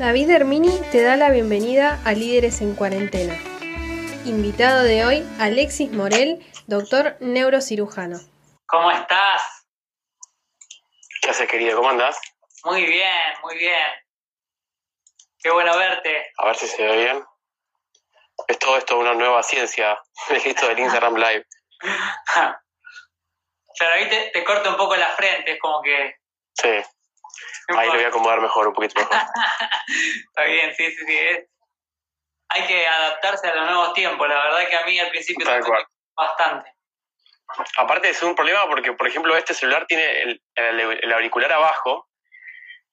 David Hermini te da la bienvenida a Líderes en Cuarentena. Invitado de hoy, Alexis Morel, doctor neurocirujano. ¿Cómo estás? ¿Qué haces, querido? ¿Cómo andás? Muy bien, muy bien. Qué bueno verte. A ver si se ve bien. Es todo esto una nueva ciencia, esto del Instagram Live. claro, ahí te, te corto un poco la frente, es como que... Sí. Ahí lo voy a acomodar mejor, un poquito mejor. Está bien, sí, sí, sí. Hay que adaptarse a los nuevos tiempos. La verdad que a mí al principio me bastante. Aparte es un problema porque, por ejemplo, este celular tiene el, el- el auricular abajo,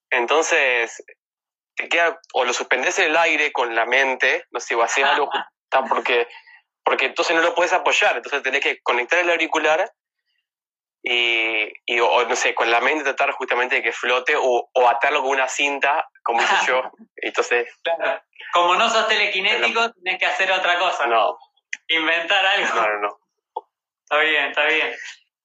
entonces te queda, o lo suspendes en el aire con la mente, no sé, o haces algo, porque, porque entonces no lo puedes apoyar, entonces tenés que conectar el auricular y, y, o no sé, con la mente tratar justamente de que flote o, o atarlo con una cinta, como hice yo, entonces, Claro. Como no sos telequinético, tenés que hacer otra cosa. no, Inventar algo. no, no, no, Está bien, está bien.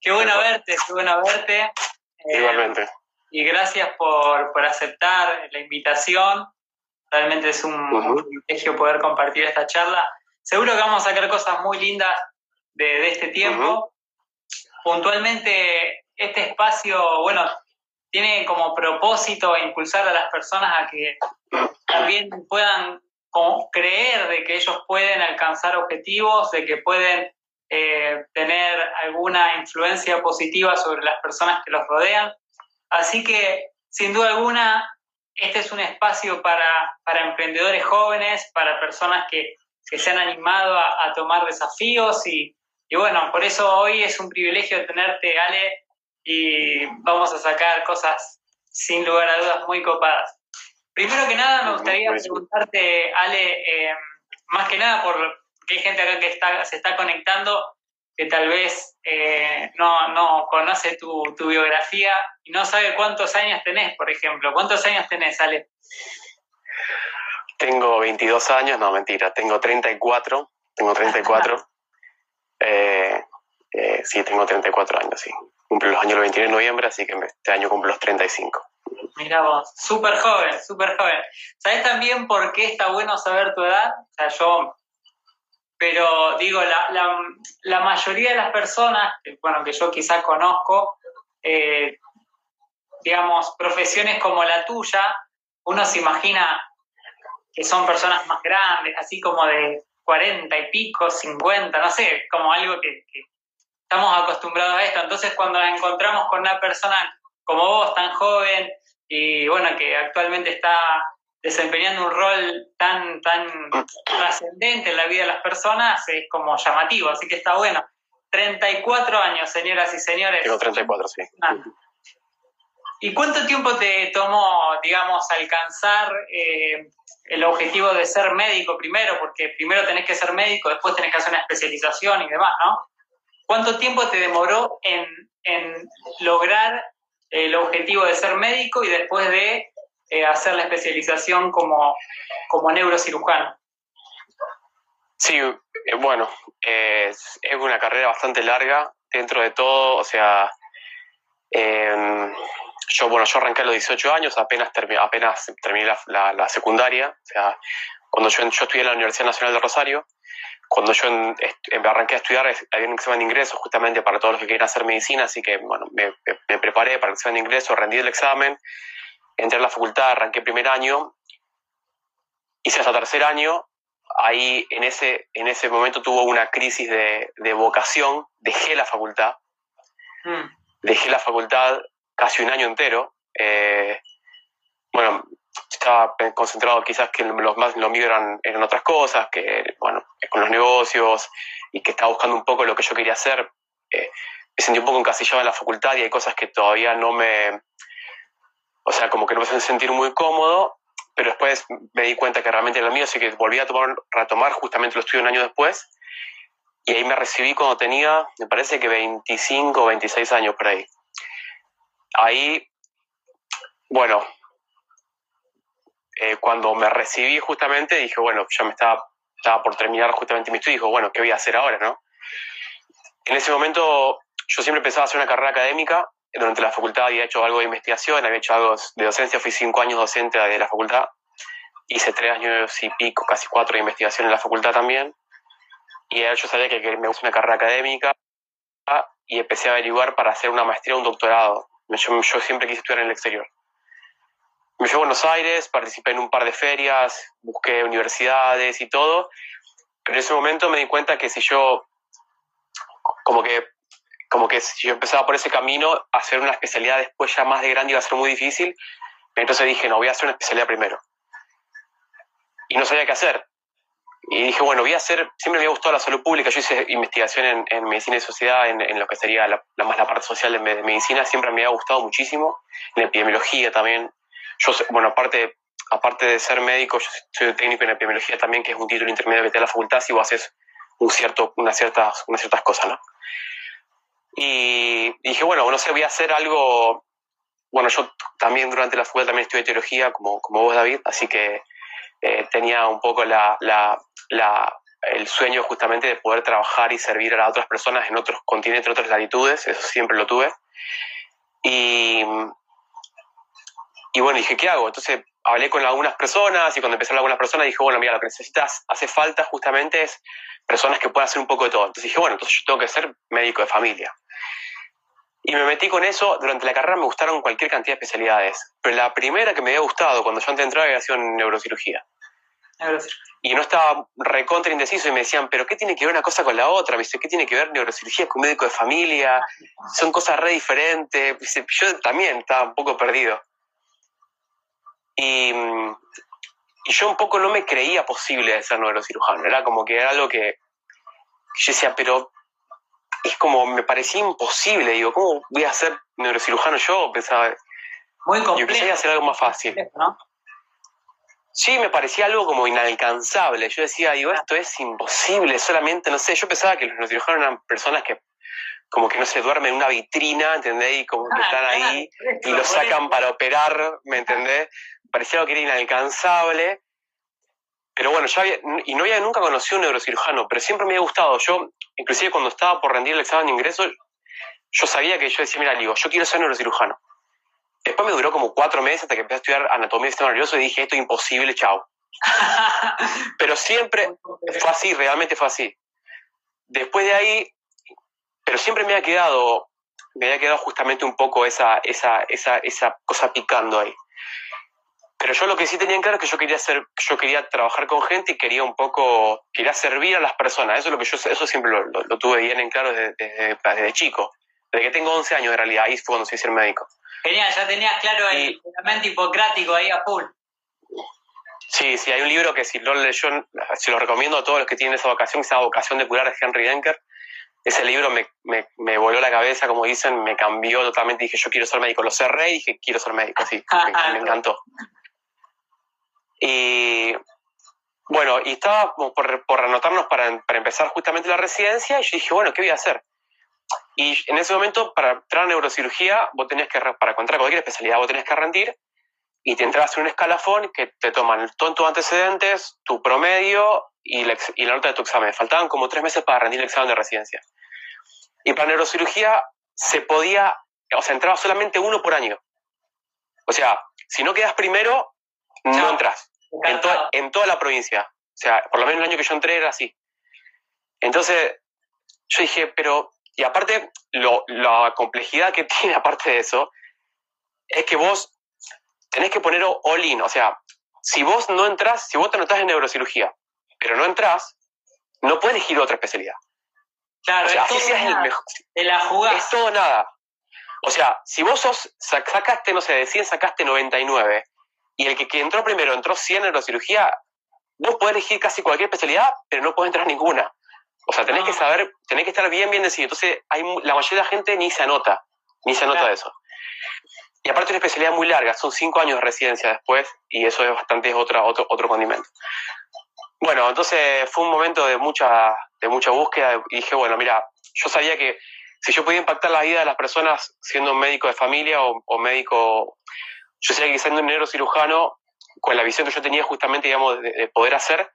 Qué bueno verte, qué bueno verte. Eh, igualmente. Y gracias por, por aceptar la invitación. Realmente es un, privilegio poder compartir esta charla. Seguro que vamos a sacar cosas muy lindas de, de este tiempo. Puntualmente, este espacio, bueno, tiene como propósito impulsar a las personas a que también puedan creer de que ellos pueden alcanzar objetivos, de que pueden eh, tener alguna influencia positiva sobre las personas que los rodean. Así que, sin duda alguna, este es un espacio para, para emprendedores jóvenes, para personas que, que se han animado a, a tomar desafíos y, y bueno, por eso hoy es un privilegio tenerte, Ale, y vamos a sacar cosas sin lugar a dudas muy copadas. Primero que nada, me gustaría Buenísimo. preguntarte, Ale, eh, más que nada porque hay gente acá que está, se está conectando que tal vez eh, no, no conoce tu, tu biografía y no sabe cuántos años tenés, por ejemplo. ¿Cuántos años tenés, Ale? Tengo 22 años, no, mentira, tengo 34, tengo 34. eh, eh, sí, tengo 34 años, sí. Cumplo los años el 29 de noviembre, así que este año cumplo los 35. Mira vos, súper joven, súper joven. ¿Sabés también por qué está bueno saber tu edad? O sea, yo, pero digo, la, la, mayoría de las personas, bueno, que yo quizás conozco, eh, digamos, profesiones como la tuya, uno se imagina que son personas más grandes, así como de 40 y pico, 50, no sé, como algo que, que estamos acostumbrados a esto. Entonces, cuando nos encontramos con una persona como vos, tan joven, y bueno, que actualmente está desempeñando un rol tan, tan trascendente en la vida de las personas, es como llamativo, así que está bueno. 34 años, señoras y señores. Tengo 34, sí. Ah. ¿Y cuánto tiempo te tomó, digamos, alcanzar eh, el objetivo de ser médico primero? Porque primero tenés que ser médico, después tenés que hacer una especialización y demás, ¿no? ¿Cuánto tiempo te demoró en, en lograr el objetivo de ser médico y después de eh, hacer la especialización como, como neurocirujano? Sí, eh, bueno, es, una carrera bastante larga dentro de todo, o sea, eh, yo, bueno, yo arranqué a los 18 años, apenas, termi- apenas terminé la, la- la secundaria, o sea, cuando yo, yo estudié en la Universidad Nacional de Rosario, cuando yo en- em- arranqué a estudiar es- había un examen de ingreso justamente para todos los que querían hacer medicina, así que, bueno, me preparé para el examen de ingreso, rendí el examen, entré a la facultad, arranqué primer año, hice hasta tercer año, ahí en ese, en ese momento tuvo una crisis de, de vocación, dejé la facultad, Mm, dejé la facultad casi un año entero. eh, bueno, estaba concentrado quizás que los más lo mío eran, eran otras cosas, que bueno, con los negocios y que estaba buscando un poco lo que yo quería hacer. eh, me sentí un poco encasillado en la facultad y hay cosas que todavía no me, o sea, como que no me hacen sentir muy cómodo, pero después me di cuenta que realmente era lo mío, así que volví a tomar, retomar justamente los estudios un año después. Y ahí me recibí cuando tenía, me parece que 25 o 26 años por ahí. Ahí, bueno, eh, cuando me recibí justamente dije, bueno, ya me estaba, por terminar justamente mi estudio dijo, bueno, ¿qué voy a hacer ahora, no? En ese momento yo siempre pensaba hacer una carrera académica, durante la facultad había hecho algo de investigación, había hecho algo de docencia, fui cinco años docente de la facultad, hice tres años y pico, casi cuatro de investigación en la facultad también. Y yo sabía que, me gusta una carrera académica y empecé a averiguar para hacer una maestría o un doctorado. Yo, siempre quise estudiar en el exterior. Me fui a Buenos Aires, participé en un par de ferias, busqué universidades y todo, pero en ese momento me di cuenta que si yo, como que, como que si yo empezaba por ese camino, hacer una especialidad después ya más de grande iba a ser muy difícil, entonces dije, no, voy a hacer una especialidad primero. Y no sabía qué hacer. Y dije, bueno, voy a hacer, siempre me ha gustado la salud pública, yo hice investigación en, medicina y sociedad, en, lo que sería la, más la parte social de, medicina, siempre me ha gustado muchísimo, en epidemiología también. Yo, bueno, aparte, aparte de ser médico, yo soy técnico en epidemiología también, que es un título intermedio que te da la facultad si vos haces un cierto, unas, ciertas, unas ciertas cosas, ¿no? Y dije, bueno, no sé, voy a hacer algo, bueno, yo también durante la facultad también estudié teología, como, como vos, David, así que eh, tenía un poco la, el sueño justamente de poder trabajar y servir a otras personas en otros continentes, en otras latitudes, eso siempre lo tuve. Y, y bueno, dije, ¿qué hago? Entonces hablé con algunas personas y cuando empecé a hablar con algunas personas dije, bueno, mira, lo que necesitas, hace falta justamente es personas que puedan hacer un poco de todo. Entonces dije, bueno, entonces yo tengo que ser médico de familia. Y me metí con eso, durante la carrera me gustaron cualquier cantidad de especialidades, pero la primera que me había gustado cuando yo antes de entrar había sido en neurocirugía. Y no estaba recontra indeciso y me decían, pero ¿qué tiene que ver una cosa con la otra? Me dice, ¿qué tiene que ver neurocirugía con médico de familia? Son cosas re diferentes. yo también estaba un poco perdido. Y, y, yo un poco no me creía posible ser neurocirujano. Era como que era algo que, yo decía, pero es como, me parecía imposible. Digo, ¿cómo voy a ser neurocirujano yo? Pensaba, Muy complejo. Yo quería hacer algo más fácil. ¿no? Sí, me parecía algo como inalcanzable. Yo decía, digo, esto es imposible, solamente, no sé, yo pensaba que los neurocirujanos eran personas que como que no se duermen en una vitrina, ¿entendés? Y como que ah, están ahí y lo sacan para operar, ¿me entendés? Parecía algo que era inalcanzable. Pero bueno, ya había, y no había nunca conocido un neurocirujano, pero siempre me había gustado. Yo, inclusive cuando estaba por rendir el examen de ingreso, yo sabía que yo decía, mira, digo, yo quiero ser neurocirujano. Después me duró como cuatro meses hasta que empecé a estudiar anatomía del sistema nervioso y dije, esto es imposible, chao. pero siempre fue así, realmente fue así. Después de ahí, pero siempre me ha quedado, me había quedado justamente un poco esa, esa, esa, esa cosa picando ahí. Pero yo lo que sí tenía en claro es que yo quería hacer, yo quería trabajar con gente y quería un poco, quería servir a las personas. Eso es lo que yo, eso siempre lo, tuve bien en claro desde, desde, chico. Desde que tengo 11 años en realidad, ahí fue cuando se hice el médico. Genial, ya tenías claro el juramento hipocrático ahí a full. Sí, sí, hay un libro que si lo leyó, se lo recomiendo a todos los que tienen esa vocación, esa vocación de curar de Henry Denker. Ese libro me, me, voló la cabeza, como dicen, me cambió totalmente. Dije, yo quiero ser médico. Lo cerré y dije, quiero ser médico, sí, me, encantó. Y bueno, y estaba por, por anotarnos para, para empezar justamente la residencia y yo dije, bueno, ¿qué voy a hacer? Y en ese momento, para entrar a neurocirugía, vos tenés que, para encontrar cualquier especialidad, vos tenés que rendir y te entras en un escalafón que te toman todos tus antecedentes, tu promedio y la, y la nota de tu examen. Faltaban como tres meses para rendir el examen de residencia. Y para neurocirugía se podía, o sea, entraba solamente uno por año. O sea, si no quedas primero, no, entras. En, en toda la provincia. O sea, por lo menos el año que yo entré era así. Entonces, yo dije, pero y aparte, la complejidad que tiene aparte de eso, es que vos tenés que poner all-in. O sea, si vos no entras, si vos te anotás en neurocirugía, pero no entras, no puedes elegir otra especialidad. Claro, es, todo el mejor, la Es todo nada. O sea, si vos sos, sacaste, no sé, de 100 sacaste 99, y el que, que entró primero entró 100 en neurocirugía, vos podés elegir casi cualquier especialidad, pero no podés entrar ninguna. O sea, tenés que saber, tenés que estar bien, bien decidido. Entonces, hay, la mayoría de la gente ni se anota, ni se anota de eso. Y aparte una especialidad muy larga, son cinco años de residencia después, y eso es bastante es otra, otro, otro condimento. Bueno, entonces fue un momento de mucha, de mucha búsqueda y dije, bueno, mira, yo sabía que si yo podía impactar la vida de las personas siendo un médico de familia o, médico, yo sabía que siendo un neurocirujano, con la visión que yo tenía justamente, digamos, de poder hacer,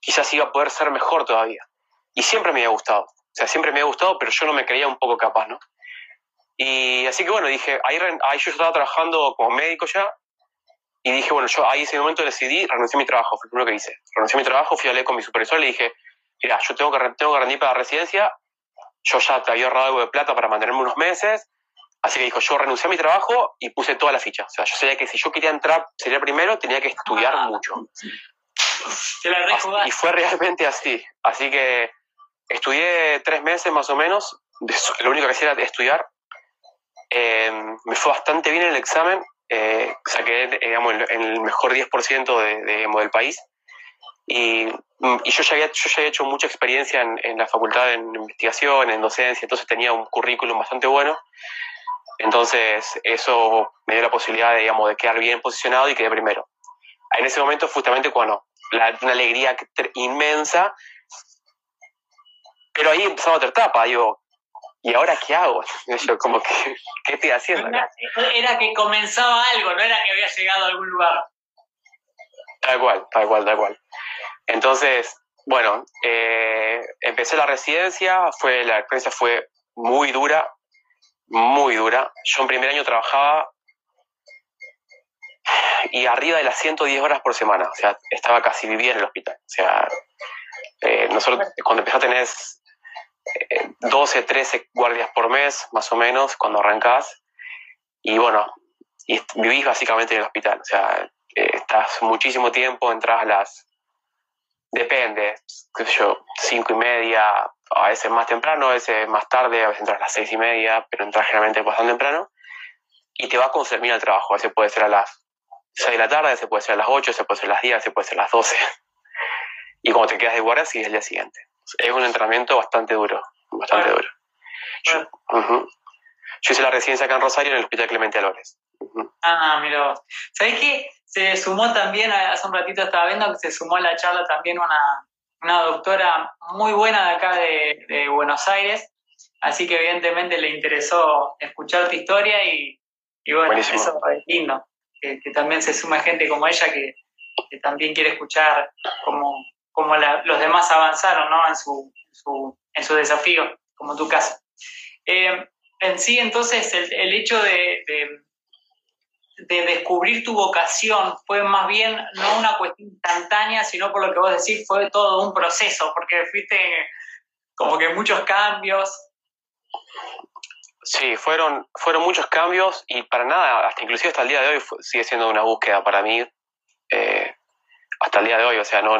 quizás iba a poder ser mejor todavía. Y siempre me había gustado. O sea, siempre me había gustado, pero yo no me creía un poco capaz, ¿no? Y así que bueno, dije, ahí, ahí yo estaba trabajando como médico ya. y dije, bueno, yo ahí ese momento decidí, renuncié a mi trabajo, fue lo primero que hice. Renuncié a mi trabajo, fui a hablar con mi supervisor le dije, mira, yo tengo que, tengo que rendir para la residencia, yo ya te había ahorrado algo de plata para mantenerme unos meses, así que dijo, yo renuncié a mi trabajo y puse toda la ficha. O sea, yo sabía que si yo quería entrar, sería primero, tenía que estudiar Ah. mucho. la Así- y fue realmente así. Así que estudié tres meses más o menos. Lo único que hacía era estudiar. Eh, me fue bastante bien el examen. eh, saqué digamos, el- el mejor 10% de, de, digamos, del país. Y, mm, y yo, ya había, yo ya había hecho mucha experiencia en, en la facultad en investigación, en docencia, entonces tenía un currículum bastante bueno. Entonces eso me dio la posibilidad de, digamos, de quedar bien posicionado y quedé primero. En ese momento justamente cuando la, una alegría inmensa, pero ahí empezaba otra etapa, digo, ¿y ahora qué hago? Yo como que, ¿qué estoy haciendo? acá? Era que comenzaba algo, no era que había llegado a algún lugar. Tal cual, tal cual, tal cual. Entonces, bueno, eh, empecé la residencia, fue, la experiencia fue muy dura, muy dura. Yo en primer año trabajaba y arriba de las 110 horas por semana, o sea, estaba casi vivía en el hospital. O sea, eh, nosotros cuando empezás a tener eh, 12, 13 guardias por mes, más o menos, cuando arrancás, y bueno, y vivís básicamente en el hospital, o sea, eh, estás muchísimo tiempo, entras a las, depende, qué sé yo, cinco y media, a veces más temprano, a veces más tarde, a veces entras a las seis y media, pero entras generalmente bastante temprano, y te va con terminar el trabajo, a veces puede ser a las 6 de la tarde, a veces puede ser a las 8, a veces puede ser a las 10, a veces puede ser a las 12, y cuando te quedas de guardia, sigues el día siguiente. Es un entrenamiento bastante duro, bastante Bueno. duro. Yo, hice la residencia acá en Rosario en el Hospital Clemente Álvarez. Ujú. Ah, mira vos. ¿Sabés qué? Se sumó también, hace un ratito estaba viendo que se sumó a la charla también una, una doctora muy buena de acá de, de Buenos Aires, así que evidentemente le interesó escuchar tu historia y, y bueno, Buenísimo. eso es lindo, que, que también se sume gente como ella que, que también quiere escuchar cómo, cómo la- los demás avanzaron ¿no? en, su, su- en su desafío, como tu caso. Eh, en sí, entonces, el, el hecho de, de- de descubrir tu vocación fue más bien no una cuestión instantánea, sino por lo que vos decís, fue todo un proceso, porque fuiste como que muchos cambios. Sí, fueron, fueron muchos cambios y para nada, hasta inclusive hasta el día de hoy sigue siendo una búsqueda para mí, eh, hasta el día de hoy, o sea, no...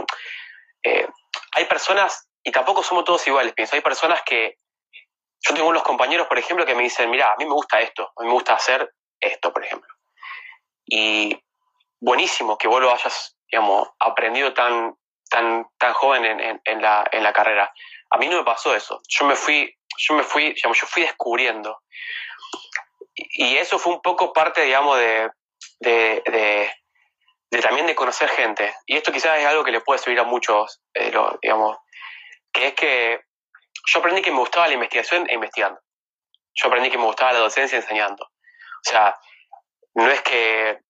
eh, hay personas, y tampoco somos todos iguales, pienso, hay personas que... Yo tengo unos compañeros, por ejemplo, que me dicen, mira, a mí me gusta esto, a mí me gusta hacer esto, por ejemplo. Y buenísimo que vos lo hayas, digamos, aprendido tan, tan, tan joven en, en- en la, en la carrera. A mí no me pasó eso. Yo me fui, yo me fui, digamos, yo fui descubriendo. Y, y eso fue un poco parte, digamos, de, de, de- de también de conocer gente. Y esto quizás es algo que le puede servir a muchos, eh, lo- digamos, que es que yo aprendí que me gustaba la investigación e investigando. Yo aprendí que me gustaba la docencia enseñando. O sea, no es que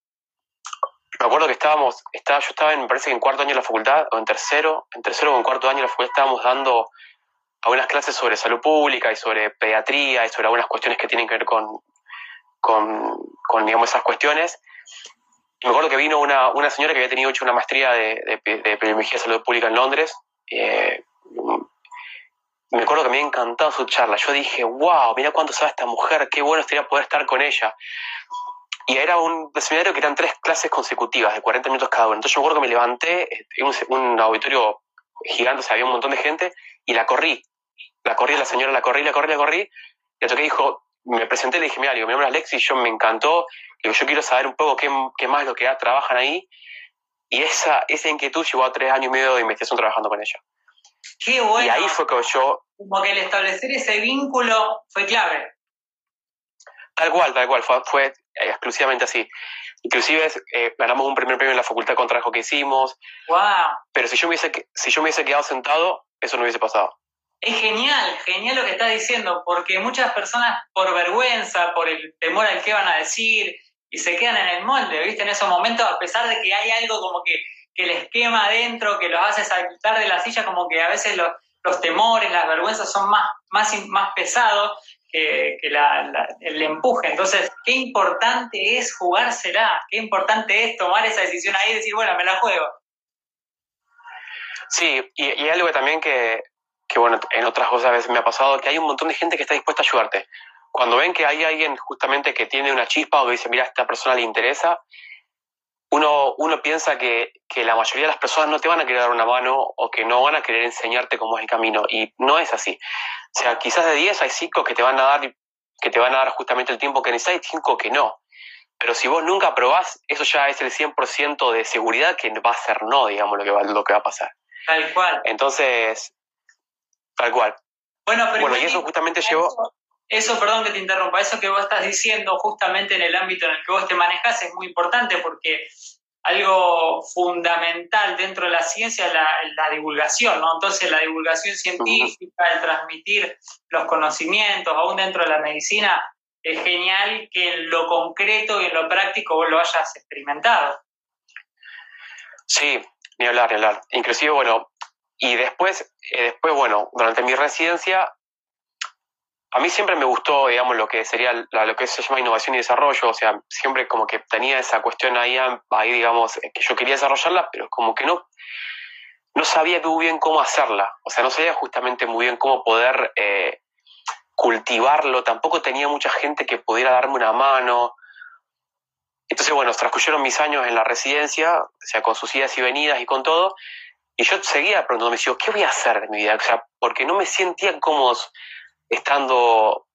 me acuerdo que estábamos, estaba, yo estaba en, parece que en cuarto año de la facultad, o en tercero, en tercero o en cuarto año de la facultad estábamos dando algunas clases sobre salud pública y sobre pediatría y sobre algunas cuestiones que tienen que ver con, con, con, digamos, esas cuestiones. Y me acuerdo que vino una, una señora que había tenido hecho una maestría de, de, de salud pública en Londres. eh, me acuerdo que me había encantado su charla. Yo dije, wow, mira cuánto sabe esta mujer, qué bueno sería poder estar con ella. Y era un seminario que eran tres clases consecutivas de 40 minutos cada una. Entonces yo me acuerdo que me levanté, eh, en un, un auditorio gigante, o sea, había un montón de gente, y la corrí. La corrí, la señora la corrí, la corrí, la corrí. Y le toqué dijo, me presenté, le dije, mira, digo, mi nombre es Alexis, yo me encantó, digo, yo quiero saber un poco qué, qué más lo que trabajan ahí. Y esa, esa inquietud llevó a tres años y medio de investigación trabajando con ella. Qué bueno. Y ahí fue que yo, Como que el establecer ese vínculo fue clave. Tal cual, tal cual, fue, fue, exclusivamente así. Inclusive eh, ganamos un primer premio en la facultad con trabajo que hicimos, ¡Wow! pero si yo, me hubiese, que- si yo me hubiese quedado sentado, eso no hubiese pasado. Es genial, genial lo que estás diciendo, porque muchas personas por vergüenza, por el temor al que van a decir, y se quedan en el molde, ¿viste? En esos momentos, a pesar de que hay algo como que, que les quema adentro, que los hace saltar de la silla, como que a veces los, los temores, las vergüenzas son más, más, más pesados, que, el empuje. Entonces, qué importante es jugársela, qué importante es tomar esa decisión ahí y decir, bueno, me la juego. Sí, y, y algo también que, que, bueno, en otras cosas a veces me ha pasado, que hay un montón de gente que está dispuesta a ayudarte. Cuando ven que hay alguien justamente que tiene una chispa o que dice, mira, esta persona le interesa, uno, uno piensa que, que, la mayoría de las personas no te van a querer dar una mano o que no van a querer enseñarte cómo es el camino. Y no es así. O sea, quizás de 10 hay 5 que te van a dar que te van a dar justamente el tiempo que necesitas y 5 que no. Pero si vos nunca probás, eso ya es el 100% de seguridad que va a ser no, digamos, lo que va, lo que va a pasar. Tal cual. Entonces, tal cual. Bueno, pero bueno y eso justamente llevó... Eso, perdón que te interrumpa, eso que vos estás diciendo justamente en el ámbito en el que vos te manejas es muy importante porque algo fundamental dentro de la ciencia es la, divulgación, ¿no? Entonces la divulgación científica, el transmitir los conocimientos, aún dentro de la medicina, es genial que en lo concreto y en lo práctico vos lo hayas experimentado. Sí, ni hablar, ni hablar. Inclusive, bueno, y después, eh, después, bueno, durante mi residencia a mí siempre me gustó, digamos, lo que sería lo que se llama innovación y desarrollo, o sea, siempre como que tenía esa cuestión ahí, ahí digamos, eh, que yo quería desarrollarla, pero como que no, no sabía muy bien cómo hacerla, o sea, no sabía justamente muy bien cómo poder eh, cultivarlo, tampoco tenía mucha gente que pudiera darme una mano. Entonces, bueno, transcurrieron mis años en la residencia, o sea, con sus idas y venidas y con todo, y yo seguía preguntándome, ¿qué voy a hacer de mi vida? O sea, porque no me sentía cómodo estando, o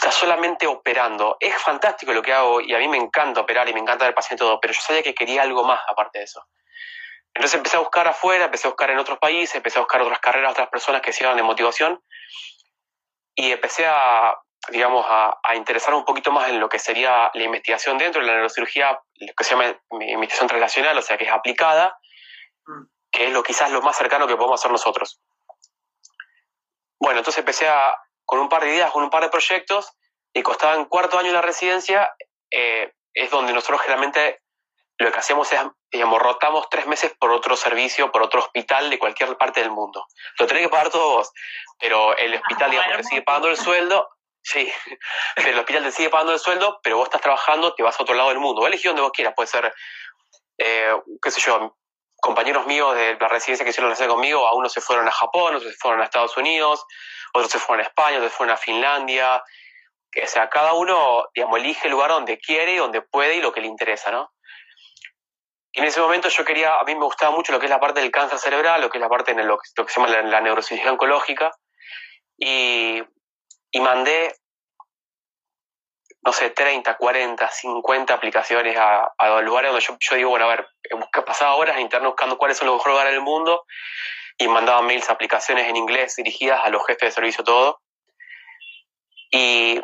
sea, solamente operando. Es fantástico lo que hago y a mí me encanta operar y me encanta ver paciente todo, pero yo sabía que quería algo más aparte de eso. Entonces empecé a buscar afuera, empecé a buscar en otros países, empecé a buscar otras carreras, otras personas que sirvan de motivación y empecé a, digamos, a, a, interesar un poquito más en lo que sería la investigación dentro de la neurocirugía, lo que se llama investigación translacional, o sea, que es aplicada, mm. que es lo quizás lo más cercano que podemos hacer nosotros. Bueno, entonces empecé a, con un par de ideas, con un par de proyectos, y costaba en cuarto año la residencia, eh, es donde nosotros generalmente lo que hacemos es, digamos, rotamos tres meses por otro servicio, por otro hospital de cualquier parte del mundo. Lo tenés que pagar todos vos, pero el hospital, digamos, te sigue pagando el sueldo, sí, pero el hospital te sigue pagando el sueldo, pero vos estás trabajando, te vas a otro lado del mundo. Elegí donde vos quieras, puede ser, eh, qué sé yo, compañeros míos de la residencia que hicieron la residencia conmigo, a unos se fueron a Japón, otros se fueron a Estados Unidos, otros se fueron a España, otros se fueron a Finlandia. O sea, cada uno, digamos, elige el lugar donde quiere, donde puede y lo que le interesa, ¿no? Y en ese momento yo quería, a mí me gustaba mucho lo que es la parte del cáncer cerebral, lo que es la parte de lo que, se llama la, neurocirugía oncológica, y, y mandé no sé, 30, 40, 50 aplicaciones a, a lugares donde yo, digo, bueno, a ver, pasaba horas en internet buscando cuáles son los mejores lugares del mundo y mandaba mails, aplicaciones en inglés dirigidas a los jefes de servicio, todo. Y,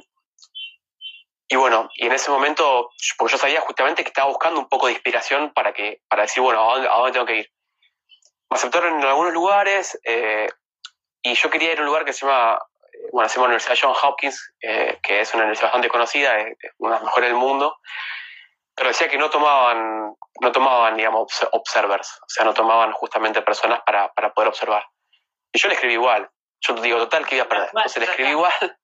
y bueno, y en ese momento, porque yo sabía justamente que estaba buscando un poco de inspiración para, que, para decir, bueno, ¿a dónde, tengo que ir? Me aceptaron en algunos lugares eh, y yo quería ir a un lugar que se llama bueno, hacemos la Universidad John Hopkins, eh, que es una universidad bastante conocida, es una de las mejores del mundo, pero decía que no tomaban, no tomaban, digamos, observers, o sea, no tomaban justamente personas para, para poder observar. Y yo le escribí igual. Yo digo, total, que iba a perder. Entonces le escribí igual.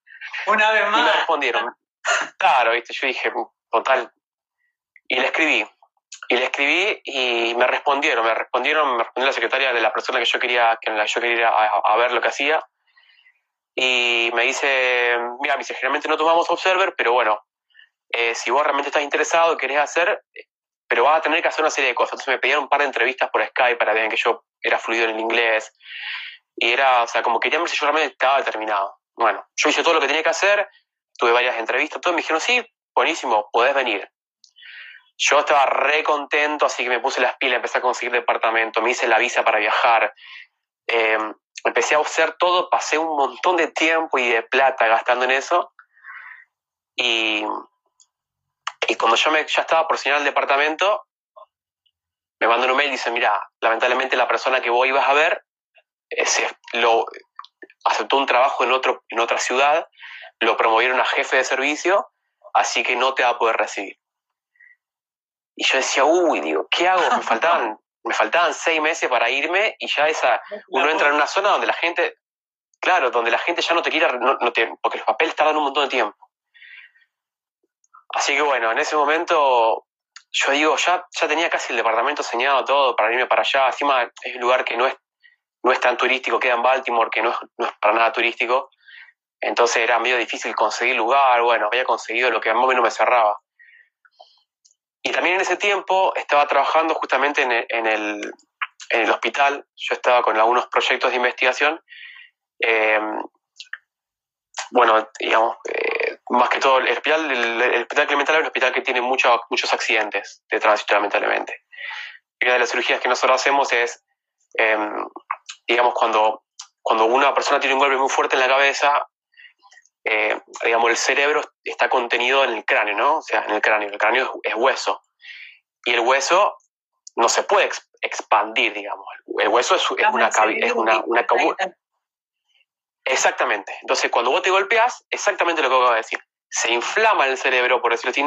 Una vez más. Y me respondieron. Claro, viste, yo dije, total. Y le escribí. Y le escribí y me respondieron. Me respondieron, me respondió la secretaria de la persona que yo quería, que yo quería ir a ver lo que hacía y me dice, mira, me dice, generalmente no tomamos Observer, pero bueno, eh, si vos realmente estás interesado querés hacer, pero vas a tener que hacer una serie de cosas. Entonces me pedían un par de entrevistas por Skype para ver que yo era fluido en el inglés. Y era, o sea, como querían ver si yo realmente estaba determinado. Bueno, yo hice todo lo que tenía que hacer, tuve varias entrevistas, todo, me dijeron, sí, buenísimo, podés venir. Yo estaba re contento, así que me puse las pilas, empecé a conseguir departamento, me hice la visa para viajar. Eh, empecé a hacer todo, pasé un montón de tiempo y de plata gastando en eso. Y, y cuando yo me, ya estaba por señalar el departamento, me mandan un mail y dicen, mira, lamentablemente la persona que vos ibas a ver ese, lo, aceptó un trabajo en, otro, en otra ciudad, lo promovieron a jefe de servicio, así que no te va a poder recibir. Y yo decía, uy, digo, ¿qué hago? Me faltaban me faltaban seis meses para irme y ya esa, uno entra en una zona donde la gente, claro, donde la gente ya no te quiere, no, porque los papeles tardan un montón de tiempo. Así que bueno, en ese momento yo digo, ya, ya tenía casi el departamento señado todo para irme para allá. Encima es un lugar que no es, no es tan turístico, queda en Baltimore, que no es, no es para nada turístico. Entonces era medio difícil conseguir lugar. Bueno, había conseguido lo que a mí no me cerraba. Y también en ese tiempo estaba trabajando justamente en el, en el, hospital. Yo estaba con algunos proyectos de investigación. Eh, bueno, digamos, eh, más que todo, el hospital, el, hospital Clemental es un hospital que tiene muchos muchos accidentes de tránsito, lamentablemente. Y una de las cirugías que nosotros hacemos es, em, digamos, cuando, cuando una persona tiene un golpe muy fuerte en la cabeza, eh, digamos, el cerebro está contenido en el cráneo, ¿no? O sea, en el cráneo. El cráneo es, hueso. Y el hueso no se puede expandir, digamos. El hueso es, es una, es una, una, Exactamente. Entonces, cuando vos te golpeas, exactamente lo que acabo de decir. Se inflama el cerebro, por decirlo así,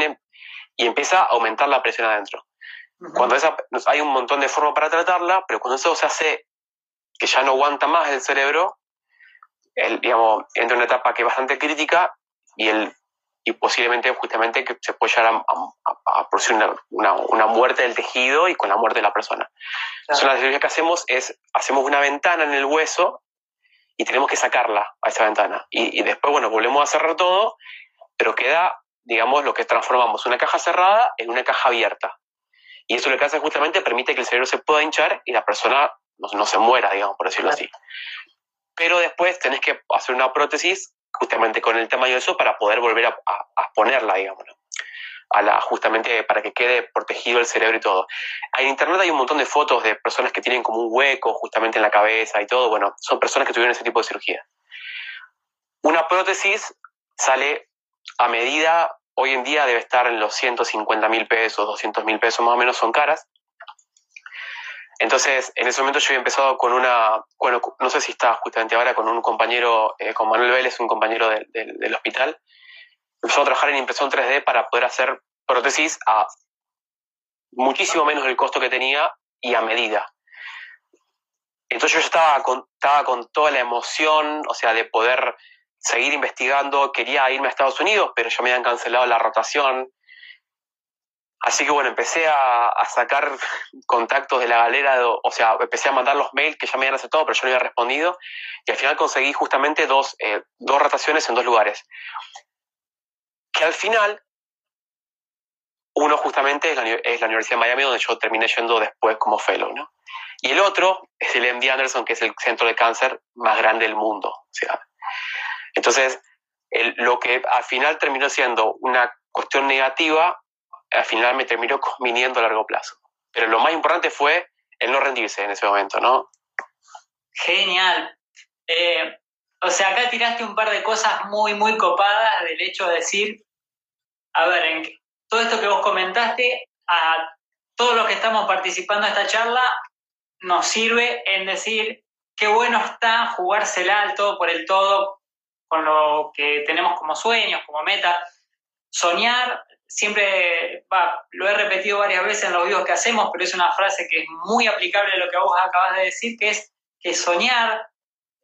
y empieza a aumentar la presión adentro. Cuando esa, hay un montón de formas para tratarla, pero cuando eso se hace que ya no aguanta más el cerebro, el, digamos, entra en una etapa que es bastante crítica y, el, y posiblemente justamente que se puede llegar a, producir una, muerte del tejido y con la muerte de la persona. Entonces, la cirugía que hacemos es, hacemos una ventana en el hueso y tenemos que sacarla a esa ventana. Y, después, bueno, volvemos a cerrar todo, pero queda, digamos, lo que transformamos una caja cerrada en una caja abierta. Y eso lo que hace justamente permite que el cerebro se pueda hinchar y la persona no, se muera, digamos, por decirlo así. Pero después tenés que hacer una prótesis justamente con el tamaño de eso para poder volver a, a ponerla, digamos justamente para que quede protegido el cerebro y todo. En internet hay un montón de fotos de personas que tienen como un hueco justamente en la cabeza y todo. Bueno, son personas que tuvieron ese tipo de cirugía. Una prótesis sale a medida, hoy en día debe estar en los 150 mil pesos, 200 mil pesos más o menos, son caras. Entonces, en ese momento yo había empezado con una, bueno, no sé si está justamente ahora con un compañero, eh, con Manuel Vélez, un compañero del hospital, empezó a trabajar en impresión 3D para poder hacer prótesis a muchísimo menos del costo que tenía y a medida. Entonces yo estaba con, estaba con toda la emoción, o sea, de poder seguir investigando. Quería irme a Estados Unidos, pero ya me habían cancelado la rotación. Así que bueno, empecé a, sacar contactos de la galera, o sea, empecé a mandar los mails que ya me habían aceptado, pero yo no había respondido. Y al final conseguí justamente dos, eh, dos rotaciones en dos lugares que al final uno justamente es la, Universidad de Miami, donde yo terminé yendo después como fellow, ¿no? Y el otro es el MD Anderson, que es el centro de cáncer más grande del mundo. entonces, lo que al final terminó siendo una cuestión negativa, al final me terminó conviniendo a largo plazo. Pero lo más importante fue el no rendirse en ese momento, ¿no? Genial. Eh, o sea, acá tiraste un par de cosas muy, muy copadas del hecho de decir, a ver, en todo esto que vos comentaste, a todos los que estamos participando en esta charla, nos sirve en decir qué bueno está jugársela al todo por el todo con lo que tenemos como sueños, como meta. Soñar, siempre, lo he repetido varias veces en los videos que hacemos, pero es una frase que es muy aplicable a lo que vos acabas de decir, que es que soñar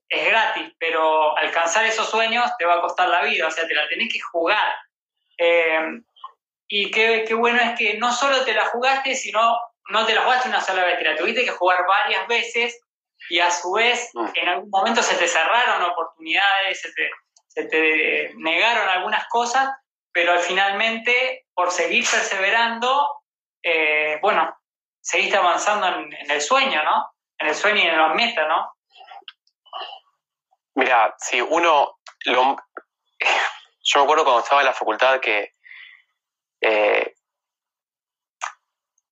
es gratis, pero alcanzar esos sueños te va a costar la vida, o sea, te la tenés que jugar. Eh, y qué, qué, bueno es que no solo te la jugaste, sino no te la jugaste una sola vez, te la tuviste que jugar varias veces y a su vez mm. en algún momento se te cerraron oportunidades, se te, se te negaron algunas cosas, pero finalmente por seguir perseverando, eh, bueno, seguiste avanzando en, en, el sueño, ¿no? En el sueño y en la meta, ¿no? Mira, si uno, lo, yo me acuerdo cuando estaba en la facultad que eh,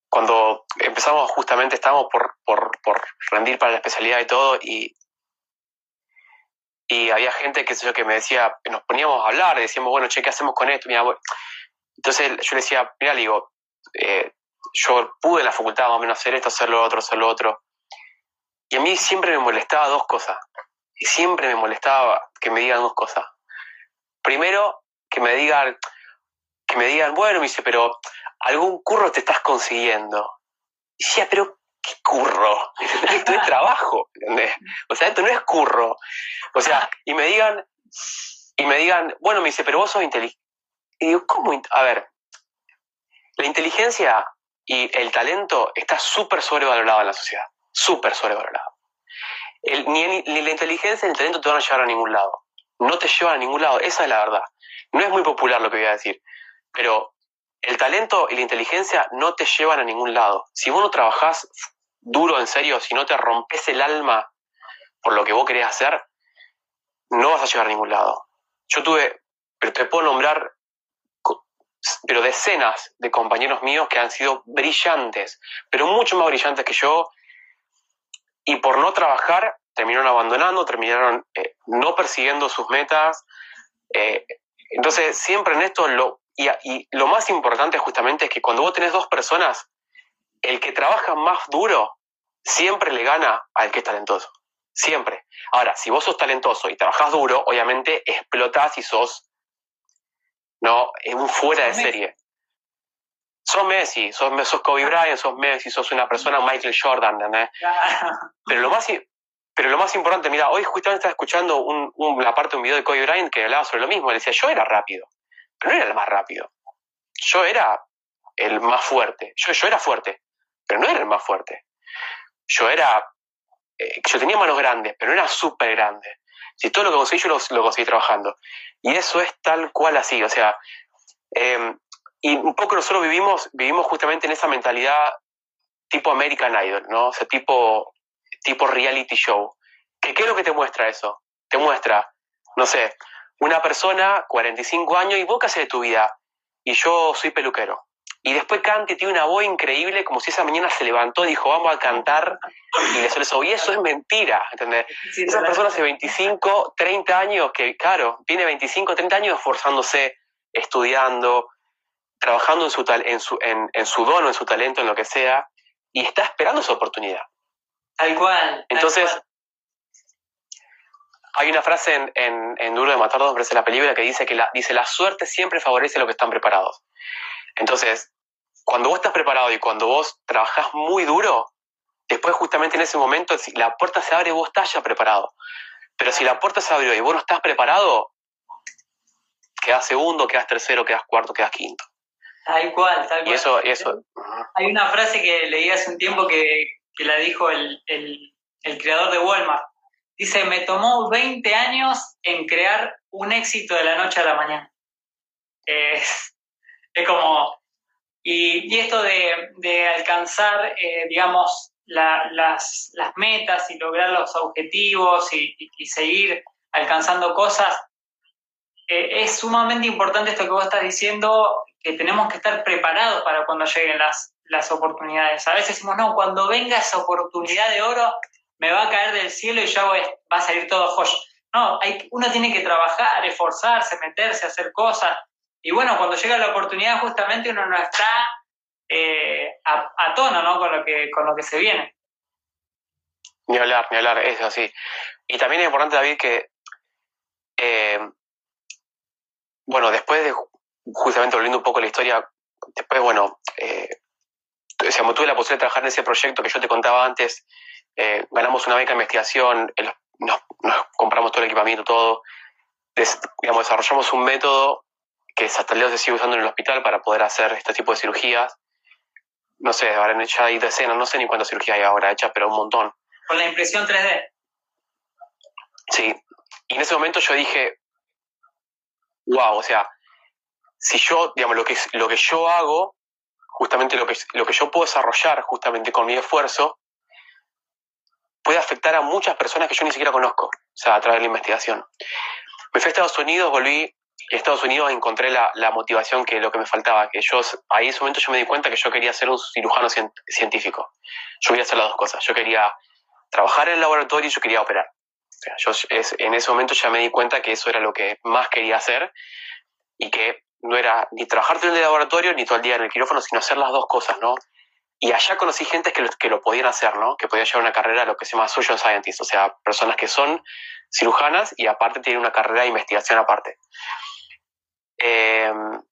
cuando empezamos justamente, estábamos por, rendir para la especialidad y todo, y, y había gente que, sé yo, que me decía, nos poníamos a hablar, y decíamos, bueno, che, ¿qué hacemos con esto? entonces yo le decía, mira, digo, eh, yo pude en la facultad más o menos hacer esto, hacer lo otro, hacer lo otro. Y a mí siempre me molestaba dos cosas. Y siempre me molestaba que me digan dos cosas. Primero, que me digan, que me digan, bueno, me dice, pero algún curro te estás consiguiendo. Y decía, pero ¿qué curro? Esto es trabajo. O sea, esto no es curro. O sea, y me digan, y me digan, bueno, me dice, pero vos sos inteligente. Y digo, ¿cómo? A ver, la inteligencia y el talento está súper sobrevalorado en la sociedad, súper sobrevalorado. ni, ni la inteligencia ni el talento te van a llevar a ningún lado. No te llevan a ningún lado, esa es la verdad. No es muy popular lo que voy a decir, pero el talento y la inteligencia no te llevan a ningún lado. Si vos no trabajás duro, en serio, si no te rompes el alma por lo que vos querés hacer, no vas a llegar a ningún lado. Yo tuve, pero te puedo nombrar, pero decenas de compañeros míos que han sido brillantes, pero mucho más brillantes que yo, y por no trabajar terminaron abandonando, terminaron eh, no persiguiendo sus metas. Eh, entonces, siempre en esto lo y, lo más importante justamente es que cuando vos tenés dos personas, el que trabaja más duro siempre le gana al que es talentoso. Siempre. Ahora, si vos sos talentoso y trabajás duro, obviamente explotás y sos no un fuera de serie. Sos Messi, sos, sos Kobe Bryant, sos Messi, sos una persona Michael Jordan, ¿entendés? Pero lo más, pero lo más importante, mira, hoy justamente estaba escuchando la parte de un video de Kobe Bryant que hablaba sobre lo mismo. Le decía, yo era rápido no era el más rápido. Yo era el más fuerte. Yo, yo era fuerte, pero no era el más fuerte. Yo era. Eh, yo tenía manos grandes, pero no era súper grande. Si todo lo que conseguí, yo lo, lo, conseguí trabajando. Y eso es tal cual así. O sea, em, y un poco nosotros vivimos, vivimos justamente en esa mentalidad tipo American Idol, ¿no? O sea, tipo, tipo reality show. ¿Qué, ¿Qué es lo que te muestra eso? Te muestra, no sé, una persona, 45 años, y vos qué haces de tu vida? Y yo soy peluquero. Y después canta y tiene una voz increíble, como si esa mañana se levantó y dijo, vamos a cantar, y le suele y eso es mentira, ¿entendés? esa persona hace 25, 30 años, que claro, tiene 25, 30 años esforzándose, estudiando, trabajando en su, en su, en, en su dono, en su talento, en lo que sea, y está esperando esa oportunidad. Tal cual. Entonces, hay una frase en, en, Duro de Matar dos veces la película que dice que la, dice, la suerte siempre favorece a los que están preparados. Entonces, cuando vos estás preparado y cuando vos trabajás muy duro, después justamente en ese momento la puerta se abre y vos estás ya preparado. Pero si la puerta se abrió y vos no estás preparado, quedas segundo, quedas tercero, quedas cuarto, quedas quinto. Tal cual, tal cual. Y eso, eso. Hay una frase que leí hace un tiempo que, que la dijo el, el, el creador de Walmart Dice, me tomó 20 años en crear un éxito de la noche a la mañana. Es, es como, y, y, esto de, de alcanzar, eh, digamos, la, las, las, metas y lograr los objetivos y, y, seguir alcanzando cosas, eh, es sumamente importante esto que vos estás diciendo, que tenemos que estar preparados para cuando lleguen las, las oportunidades. A veces decimos, no, cuando venga esa oportunidad de oro, me va a caer del cielo y ya va a salir todo joyo. No, hay, uno tiene que trabajar, esforzarse, meterse, hacer cosas. Y bueno, cuando llega la oportunidad, justamente uno no está eh, a, tono ¿no? con, lo que, con lo que se viene. Ni hablar, ni hablar, es así. Y también es importante, David, que, eh, bueno, después de, justamente volviendo un poco la historia, después, bueno, eh, tuve la posibilidad de trabajar en ese proyecto que yo te contaba antes, eh, ganamos una beca de investigación, nos, compramos todo el equipamiento, todo. digamos, desarrollamos un método que hasta el día se sigue usando en el hospital para poder hacer este tipo de cirugías. No sé, habrán hecho ahí decenas, no sé ni cuántas cirugías hay ahora hechas, pero un montón. Con la impresión 3D. Sí. Y en ese momento yo dije, wow, o sea, si yo, digamos, lo que, lo que yo hago, justamente lo que, lo que yo puedo desarrollar justamente con mi esfuerzo, puede afectar a muchas personas que yo ni siquiera conozco, o sea, a través de la investigación. Me fui a Estados Unidos, volví, en Estados Unidos encontré la, la, motivación que lo que me faltaba, que yo, ahí en ese momento yo me di cuenta que yo quería ser un cirujano científico. Yo quería hacer las dos cosas, yo quería trabajar en el laboratorio y yo quería operar. Yo en ese momento ya me di cuenta que eso era lo que más quería hacer y que no era ni trabajar todo el día el laboratorio ni todo el día en el quirófano, sino hacer las dos cosas, ¿no? Y allá conocí gente que lo, que lo podían hacer, ¿no? Que podían llevar una carrera, lo que se llama social scientist, o sea, personas que son cirujanas y aparte tienen una carrera de investigación aparte. Em,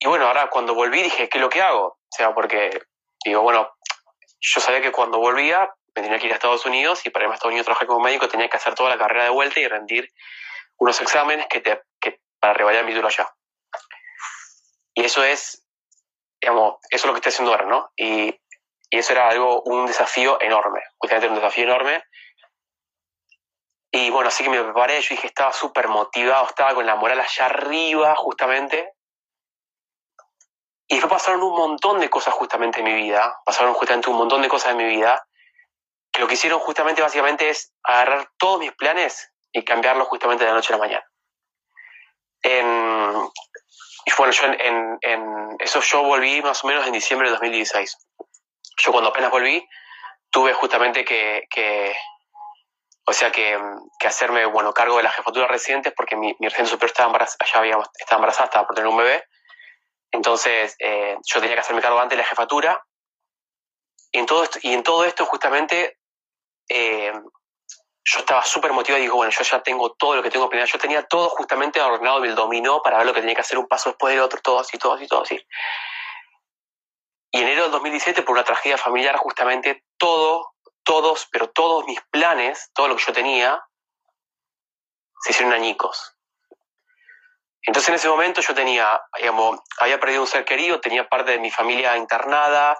y bueno, ahora cuando volví dije, ¿qué es lo que hago? O sea, porque digo, bueno, yo sabía que cuando volvía me tenía que ir a Estados Unidos y para irme a Estados Unidos a trabajar como médico tenía que hacer toda la carrera de vuelta y rendir unos exámenes que, te, para revalidar mi título allá. Y eso es, digamos, eso es lo que estoy haciendo ahora, ¿no? Y, y eso era algo, un desafío enorme, justamente un desafío enorme. Y bueno, así que me preparé, yo dije, estaba súper motivado, estaba con la moral allá arriba, justamente. Y después pasaron un montón de cosas justamente en mi vida, pasaron justamente un montón de cosas en mi vida, que lo que hicieron justamente básicamente es agarrar todos mis planes y cambiarlos justamente de la noche a la mañana. Y bueno, yo en, en, eso yo volví más o menos en diciembre de 2016. Yo cuando apenas volví, tuve justamente que, o sea, que, hacerme, bueno, cargo de la jefatura de porque mi, mi superior estaba embarazada, ya habíamos, estaba embarazada, estaba por tener un bebé. Entonces, eh, yo tenía que hacerme cargo antes de la jefatura. Y en todo esto, y en todo esto justamente, eh, yo estaba súper motivado y digo, bueno, yo ya tengo todo lo que tengo planeado. Yo tenía todo justamente ordenado el dominó para ver lo que tenía que hacer un paso después del otro, todo así, todo así, todo así. Y enero del 2017, por una tragedia familiar, justamente todo, todos, pero todos mis planes, todo lo que yo tenía, se hicieron añicos. Entonces en ese momento yo tenía, digamos, había perdido un ser querido, tenía parte de mi familia internada,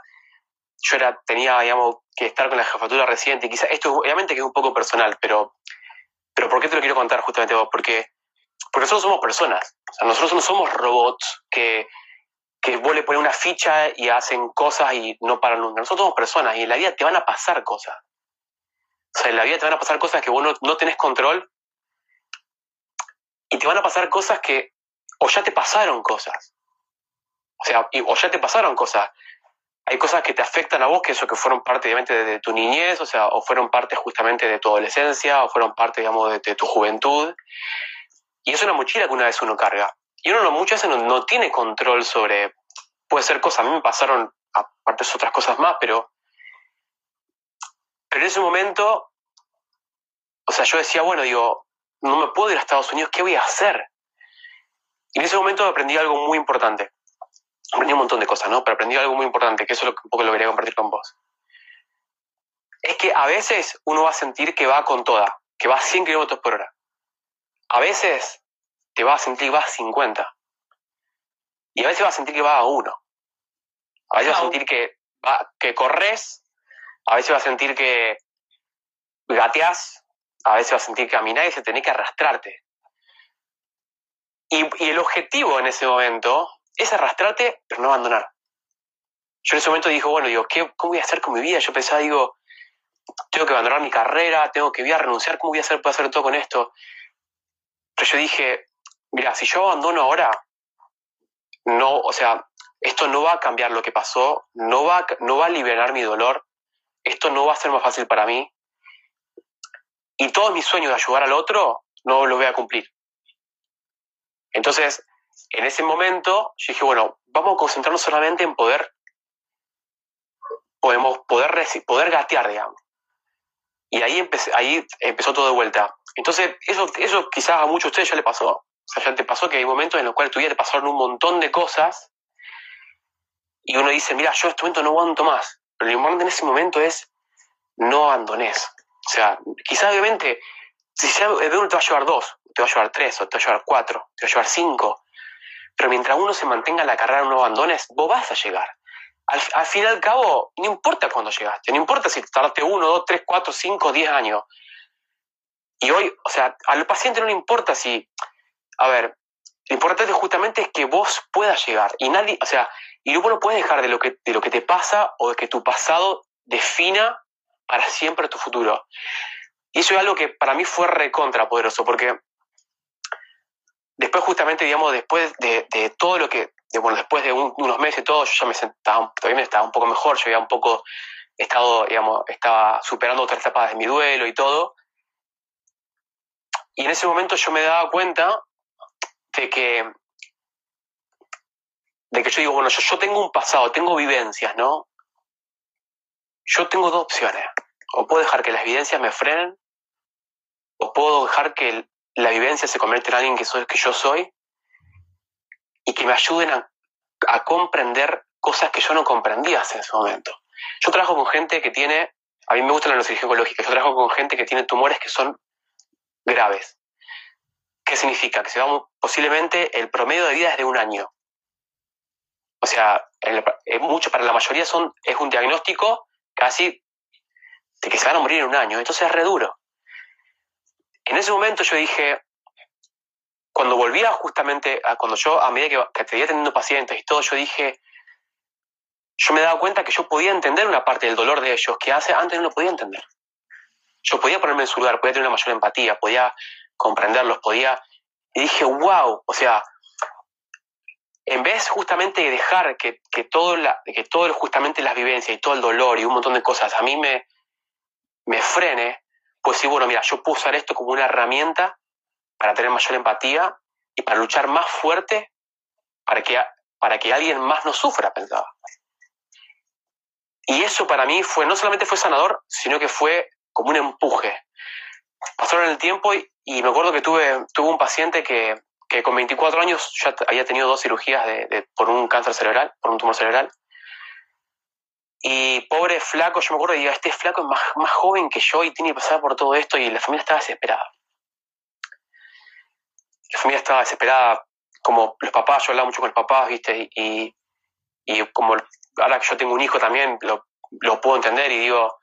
yo era, tenía, digamos, que estar con la jefatura residente, y quizás esto obviamente que es un poco personal, pero, pero ¿por qué te lo quiero contar justamente vos? Porque, porque nosotros somos personas, nosotros no somos robots que, que vos le pones una ficha y hacen cosas y no paran nunca. Nosotros somos personas y en la vida te van a pasar cosas. O sea, en la vida te van a pasar cosas que vos no, no tenés control y te van a pasar cosas que o ya te pasaron cosas. O sea, o ya te pasaron cosas hay cosas que te afectan a vos, que eso que fueron parte, obviamente, de, tu niñez, o sea, o fueron parte justamente de tu adolescencia, o fueron parte, digamos, de, tu juventud. Y es una mochila que una vez uno carga. Y uno muchas veces no, tiene control sobre, puede ser cosas, a mí me pasaron, aparte de otras cosas más, pero, pero en ese momento, o sea, yo decía, bueno, digo, no me puedo ir a Estados Unidos, ¿qué voy a hacer? Y en ese momento aprendí algo muy importante aprendí un montón de cosas, ¿no? Pero aprendí algo muy importante, que eso es lo que un poco lo quería compartir con vos. Es que a veces uno va a sentir que va con toda, que va a 100 kilómetros por hora. A veces te va a sentir que va a 50. Y a veces va a sentir que va a 1. A veces va a sentir que, va, que corres, a veces va a sentir que gateás, a veces va a sentir que caminás y se tiene que arrastrarte. Y, y el objetivo en ese momento es arrastrarte, pero no abandonar. Yo en ese momento dije, bueno, digo, ¿qué, ¿cómo voy a hacer con mi vida? Yo pensaba, digo, tengo que abandonar mi carrera, tengo que voy a renunciar, ¿cómo voy a hacer para hacer todo con esto? Pero yo dije, mira, si yo abandono ahora, no, o sea, esto no va a cambiar lo que pasó, no va, no va a liberar mi dolor, esto no va a ser más fácil para mí. Y todos mis sueños de ayudar al otro no los voy a cumplir. Entonces, en ese momento yo dije, bueno, vamos a concentrarnos solamente en poder, podemos poder, poder gatear, digamos. Y ahí, ahí empezó todo de vuelta. Entonces, eso, eso quizás a muchos de ustedes ya le pasó. O sea, ya te pasó que hay momentos en los cuales tu vida te pasaron un montón de cosas y uno dice, mira, yo en este momento no aguanto más. Pero lo importante en ese momento es no abandones. O sea, quizás obviamente, si sea, de uno te va a llevar dos, te va a llevar tres, o te va a llevar cuatro, te va a llevar cinco, pero mientras uno se mantenga en la carrera, no abandones, vos vas a llegar. Al, al fin y al cabo, no importa cuándo llegaste, no importa si tardaste uno, dos, tres, cuatro, cinco, diez años. Y hoy, o sea, al paciente no le importa si, a ver, lo importante justamente es que vos puedas llegar. Y nadie, o sea, y luego no puedes dejar de lo, que, de lo que te pasa o de que tu pasado defina para siempre tu futuro. Y eso es algo que para mí fue recontra poderoso, porque después justamente, digamos, después de, de todo lo que, bueno, después de unos meses y todo, yo ya me sentaba, estaba un poco mejor, yo había un poco estado, digamos, estaba superando otras etapas de mi duelo y todo. Y en ese momento yo me daba cuenta de que, de que yo digo, bueno, yo, yo tengo un pasado, tengo vivencias, ¿no? Yo tengo dos opciones. O puedo dejar que las evidencias me frenen, o puedo dejar que la vivencia se convierte en alguien que, soy, que yo soy y que me ayuden a, comprender cosas que yo no comprendía hasta ese momento. Yo trabajo con gente que tiene, a mí me gusta la neurocirugía oncológica, yo trabajo con gente que tiene tumores que son graves. ¿Qué significa? Que se va, posiblemente el promedio de vida es de un año. O sea, mucho, para la mayoría son, es un diagnóstico casi de que se van a morir en un año. Entonces es re duro. En ese momento yo dije, cuando volvía justamente, a, cuando yo, a medida que, que seguía teniendo pacientes y todo, yo dije, yo me daba cuenta que yo podía entender una parte del dolor de ellos que hace, antes no lo podía entender. Yo podía ponerme en su lugar, podía tener una mayor empatía, podía comprenderlos, podía... Y dije, wow, o sea, en vez justamente de dejar que, que, todo la, que todo justamente las vivencias y todo el dolor y un montón de cosas a mí me, me frene, pues sí, bueno, mira, yo puedo usar esto como una herramienta para tener mayor empatía y para luchar más fuerte para que, para que alguien más no sufra, pensaba. Y eso para mí fue, no solamente fue sanador, sino que fue como un empuje. Pasaron el tiempo y, me acuerdo que tuve, tuve un paciente que, que, con 24 años ya había tenido dos cirugías de, por un cáncer cerebral, por un tumor cerebral. Y pobre flaco, yo me acuerdo, digo, este flaco es más, más joven que yo y tiene que pasar por todo esto y la familia estaba desesperada. La familia estaba desesperada, como los papás, yo hablaba mucho con los papás, ¿viste? Y, y como ahora que yo tengo un hijo también, lo, lo puedo entender y digo,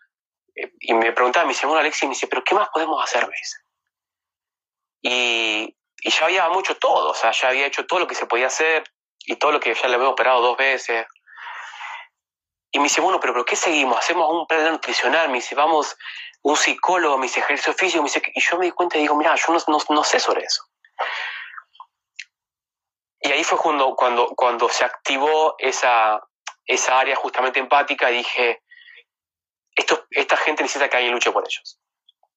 eh, y me preguntaba, me dice, bueno, Alexis, me dice, pero ¿qué más podemos hacer? Me dice. Y, y ya había mucho todo, o sea, ya había hecho todo lo que se podía hacer y todo lo que ya le había operado dos veces. Y me dice, bueno, pero, ¿pero qué seguimos? ¿Hacemos un plan nutricional? Me dice, vamos, un psicólogo, me dice, ejercicio físico, me dice, y yo me di cuenta y digo, mira, yo no, no, no sé sobre eso. Y ahí fue cuando, cuando, cuando se activó esa, esa área justamente empática y dije, esto, esta gente necesita que alguien luche por ellos.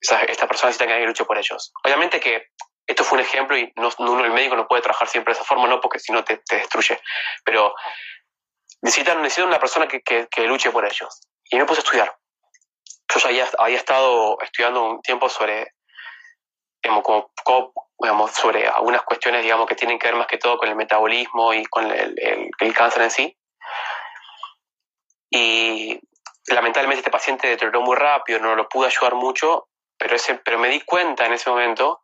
Esta, persona necesita que alguien luche por ellos. Obviamente que esto fue un ejemplo y no, el médico no puede trabajar siempre de esa forma, no porque si no te, te, destruye. Pero necesitan, necesitan una persona que, que, luche por ellos. Y me puse a estudiar. Yo ya había, estado estudiando un tiempo sobre, como, como, digamos, sobre algunas cuestiones digamos, que tienen que ver más que todo con el metabolismo y con el, el, el cáncer en sí. Y lamentablemente este paciente deterioró muy rápido, no lo pude ayudar mucho, pero, ese, pero me di cuenta en ese momento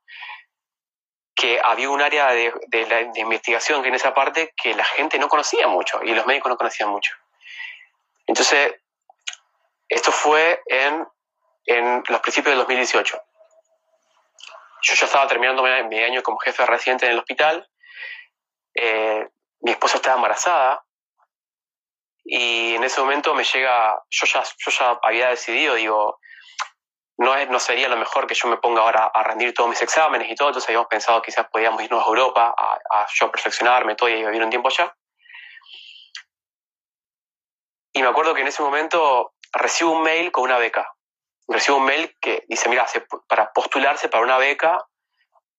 que había un área de, de, investigación que en esa parte que la gente no conocía mucho y los médicos no conocían mucho. Entonces, esto fue en, en los principios del 2018. Yo ya estaba terminando mi año como jefe reciente en el hospital. Eh, mi esposa estaba embarazada y en ese momento me llega, yo ya, yo ya había decidido, digo, no, es, no sería lo mejor que yo me ponga ahora a rendir todos mis exámenes y todo, entonces habíamos pensado quizás podíamos irnos a Europa a, a yo perfeccionarme todo y vivir un tiempo allá. Y me acuerdo que en ese momento recibo un mail con una beca. Recibo un mail que dice, mira, para postularse para una beca,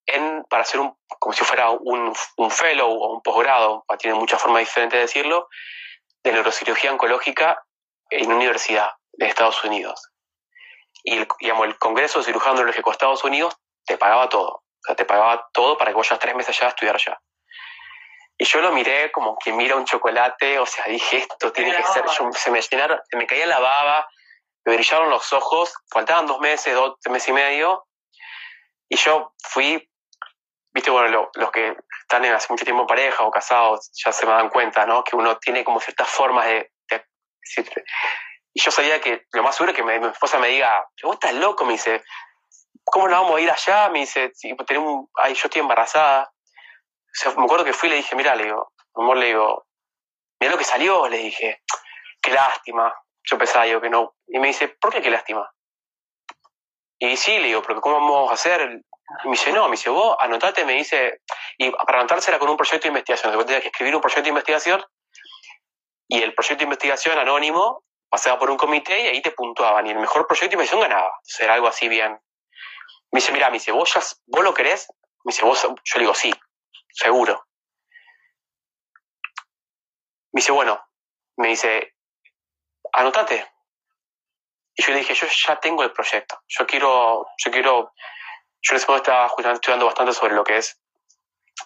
en, para hacer un, como si fuera un, un fellow o un posgrado, tiene muchas formas diferentes de decirlo, de neurocirugía oncológica en una universidad de Estados Unidos y el, digamos, el Congreso de Cirujano Neurológico de Estados Unidos te pagaba todo. O sea, te pagaba todo para que vayas tres meses allá a estudiar allá. Y yo lo miré como que mira un chocolate, o sea, dije, esto tiene que ser, se me llenaron, se me caía la baba, me brillaron los ojos, faltaban dos meses, dos meses y medio, y yo fui, viste, bueno, lo, los que están hace mucho tiempo en pareja o casados ya se me dan cuenta, ¿no? Que uno tiene como ciertas formas de y yo sabía que lo más seguro es que mi esposa me diga, vos estás loco, me dice, ¿cómo no vamos a ir allá? Me dice, tenemos, ay, yo estoy embarazada. Me acuerdo que fui y le dije, mira, le digo, amor, le digo, mira lo que salió, le dije, qué lástima. Yo pensaba, yo que no. Y me dice, ¿por qué qué lástima? Y sí, le digo, porque ¿cómo vamos a hacer? Y me dice, no, me dice, vos anotate, me dice, y para anotarse era con un proyecto de investigación, Después tenía que escribir un proyecto de investigación, y el proyecto de investigación anónimo pasaba por un comité y ahí te puntuaban y el mejor proyecto de investigación ganaba. Entonces era algo así bien. Me dice, mira, me dice, ¿vos, ya, ¿vos lo querés? Me dice, ¿vos? Yo le digo, sí, seguro. Me dice, bueno, me dice, anotate. Y yo le dije, yo ya tengo el proyecto. Yo quiero, yo quiero, yo en ese momento estaba estudiando bastante sobre lo que es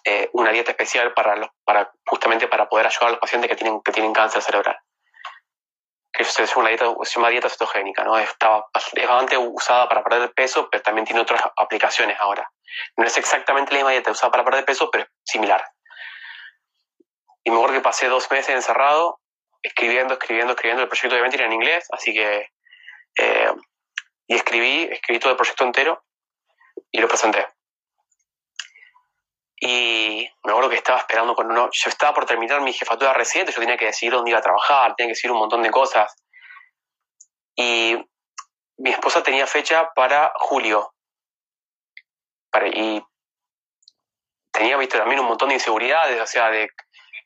eh, una dieta especial para, los, para justamente para poder ayudar a los pacientes que tienen, que tienen cáncer cerebral que se llama, dieta, se llama dieta cetogénica, ¿no? Estaba, es bastante usada para perder peso, pero también tiene otras aplicaciones ahora. No es exactamente la misma dieta usada para perder peso, pero es similar. Y me acuerdo que pasé dos meses encerrado, escribiendo, escribiendo, escribiendo. El proyecto obviamente era en inglés, así que... Eh, y escribí, escribí todo el proyecto entero y lo presenté. Y me acuerdo que estaba esperando con uno. Yo estaba por terminar mi jefatura reciente, yo tenía que decidir dónde iba a trabajar, tenía que decidir un montón de cosas. Y mi esposa tenía fecha para julio. y tenía visto también un montón de inseguridades, o sea, de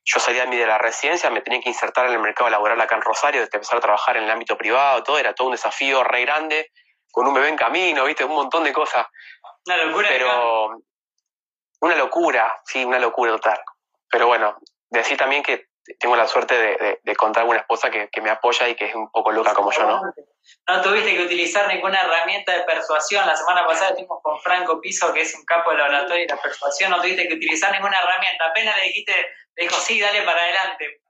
yo salía de la residencia, me tenía que insertar en el mercado laboral acá en Rosario, desde empezar a trabajar en el ámbito privado, todo, era todo un desafío re grande, con un bebé en camino, viste, un montón de cosas. Una locura. Pero, una locura, sí, una locura total. Pero bueno, decir también que tengo la suerte de, de, contar con una esposa que, me apoya y que es un poco loca como yo, ¿no? No tuviste que utilizar ninguna herramienta de persuasión. La semana pasada estuvimos con Franco Piso, que es un capo de laboratorio de la persuasión. No tuviste que utilizar ninguna herramienta. Apenas le dijiste, le dijo, sí, dale para adelante.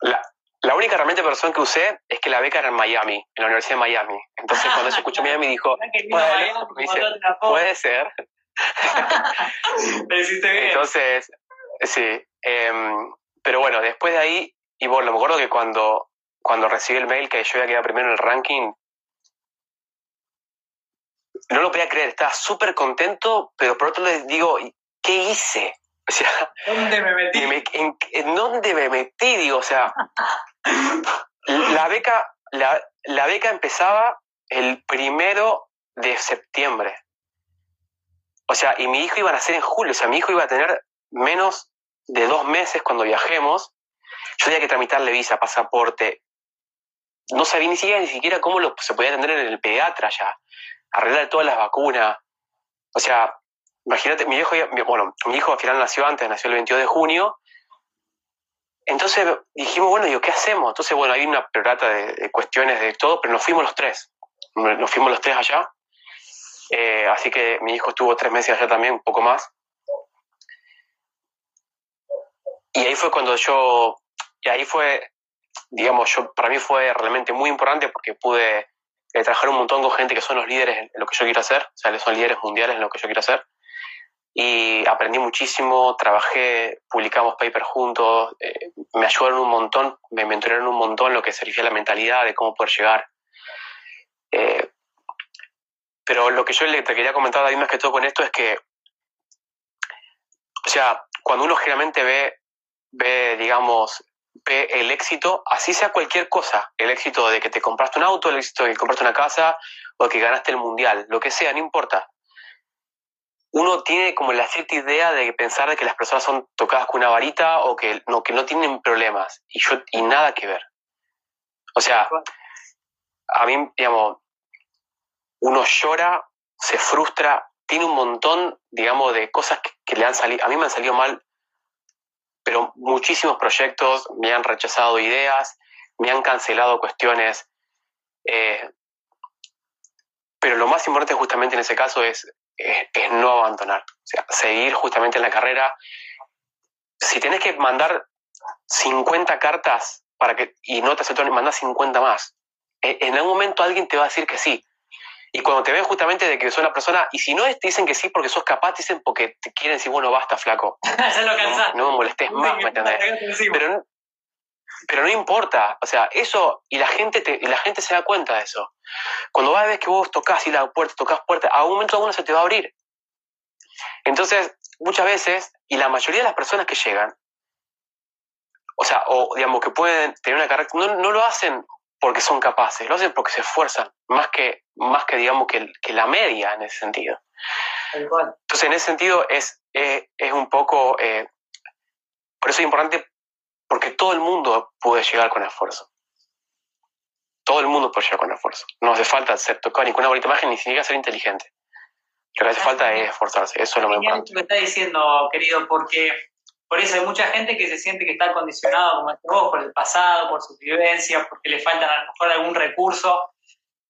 La, la única herramienta de persuasión que usé es que la beca era en Miami, en la Universidad de Miami. Entonces, cuando ella escuchó Miami, dijo, puede ser. Entonces, sí. Em, pero bueno, después de ahí, y bueno, me acuerdo que cuando, cuando recibí el mail que yo había quedado primero en el ranking, no lo podía creer, estaba súper contento, pero por otro lado digo, ¿qué hice? O sea, ¿Dónde me metí? en, dónde me metí? Digo, o sea, la beca, la, la beca empezaba el primero de septiembre. O sea, y mi hijo iba a nacer en julio, o sea, mi hijo iba a tener menos de dos meses cuando viajemos. Yo tenía que tramitarle visa, pasaporte. No sabía ni siquiera, ni siquiera cómo se podía atender en el pediatra ya. Arreglar todas las vacunas. O sea, imagínate, mi hijo, bueno, mi hijo al final nació antes, nació el 22 de junio. Entonces dijimos, bueno, ¿y qué hacemos? Entonces, bueno, hay una perorata de, de cuestiones de todo, pero nos fuimos los tres. Nos fuimos los tres allá. Eh, así que mi hijo estuvo tres meses allá también, un poco más. Y ahí fue cuando yo, y ahí fue, digamos, yo, para mí fue realmente muy importante porque pude eh, trabajar un montón con gente que son los líderes en lo que yo quiero hacer, o sea, son líderes mundiales en lo que yo quiero hacer. Y aprendí muchísimo, trabajé, publicamos papers juntos, eh, me ayudaron un montón, me mentorearon un montón lo que se refiere a la mentalidad de cómo poder llegar. Pero lo que yo le te quería comentar, David, más que todo con esto es que, o sea, cuando uno generalmente ve, ve, digamos, ve el éxito, así sea cualquier cosa, el éxito de que te compraste un auto, el éxito de que compraste una casa o que ganaste el mundial, lo que sea, no importa. Uno tiene como la cierta idea de pensar de que las personas son tocadas con una varita o que no, que no tienen problemas y, yo, y nada que ver. O sea, a mí, digamos, uno llora, se frustra, tiene un montón, digamos, de cosas que, le han salido, a mí me han salido mal, pero muchísimos proyectos me han rechazado ideas, me han cancelado cuestiones, eh, pero lo más importante justamente en ese caso es, no abandonar, o sea, seguir justamente en la carrera. Si tenés que mandar 50 cartas para que, y no te aceptan, manda 50 más. E, en algún momento alguien te va a decir que sí, y cuando te ven justamente de que sos una persona, y si no te dicen que sí porque sos capaz, te dicen porque te quieren decir, bueno, basta, flaco. ya lo cansaste. No, me molestes más, ¿me entendés? Pero, pero no importa, o sea, eso, y la gente te, y la gente se da cuenta de eso. Cuando vas a ver que vos tocas y la puerta, tocas puerta, a un momento alguno se te va a abrir. Entonces, muchas veces, y la mayoría de las personas que llegan, o sea, o digamos que pueden tener una carrera, no, no lo hacen porque son capaces, lo hacen porque se esfuerzan, más que, más que digamos que, que la media en ese sentido. Entonces, en ese sentido es, es, un poco, eh, por eso es importante, porque todo el mundo puede llegar con esfuerzo. Todo el mundo puede llegar con esfuerzo. No hace falta ser tocado ni con una bonita imagen, ni siquiera ser inteligente. Lo que hace falta es esforzarse, eso es lo más importante. Lo que está diciendo, querido, porque por eso hay mucha gente que se siente que está condicionado, como vos, por el pasado, por sus vivencias, porque le faltan a lo mejor algún recurso,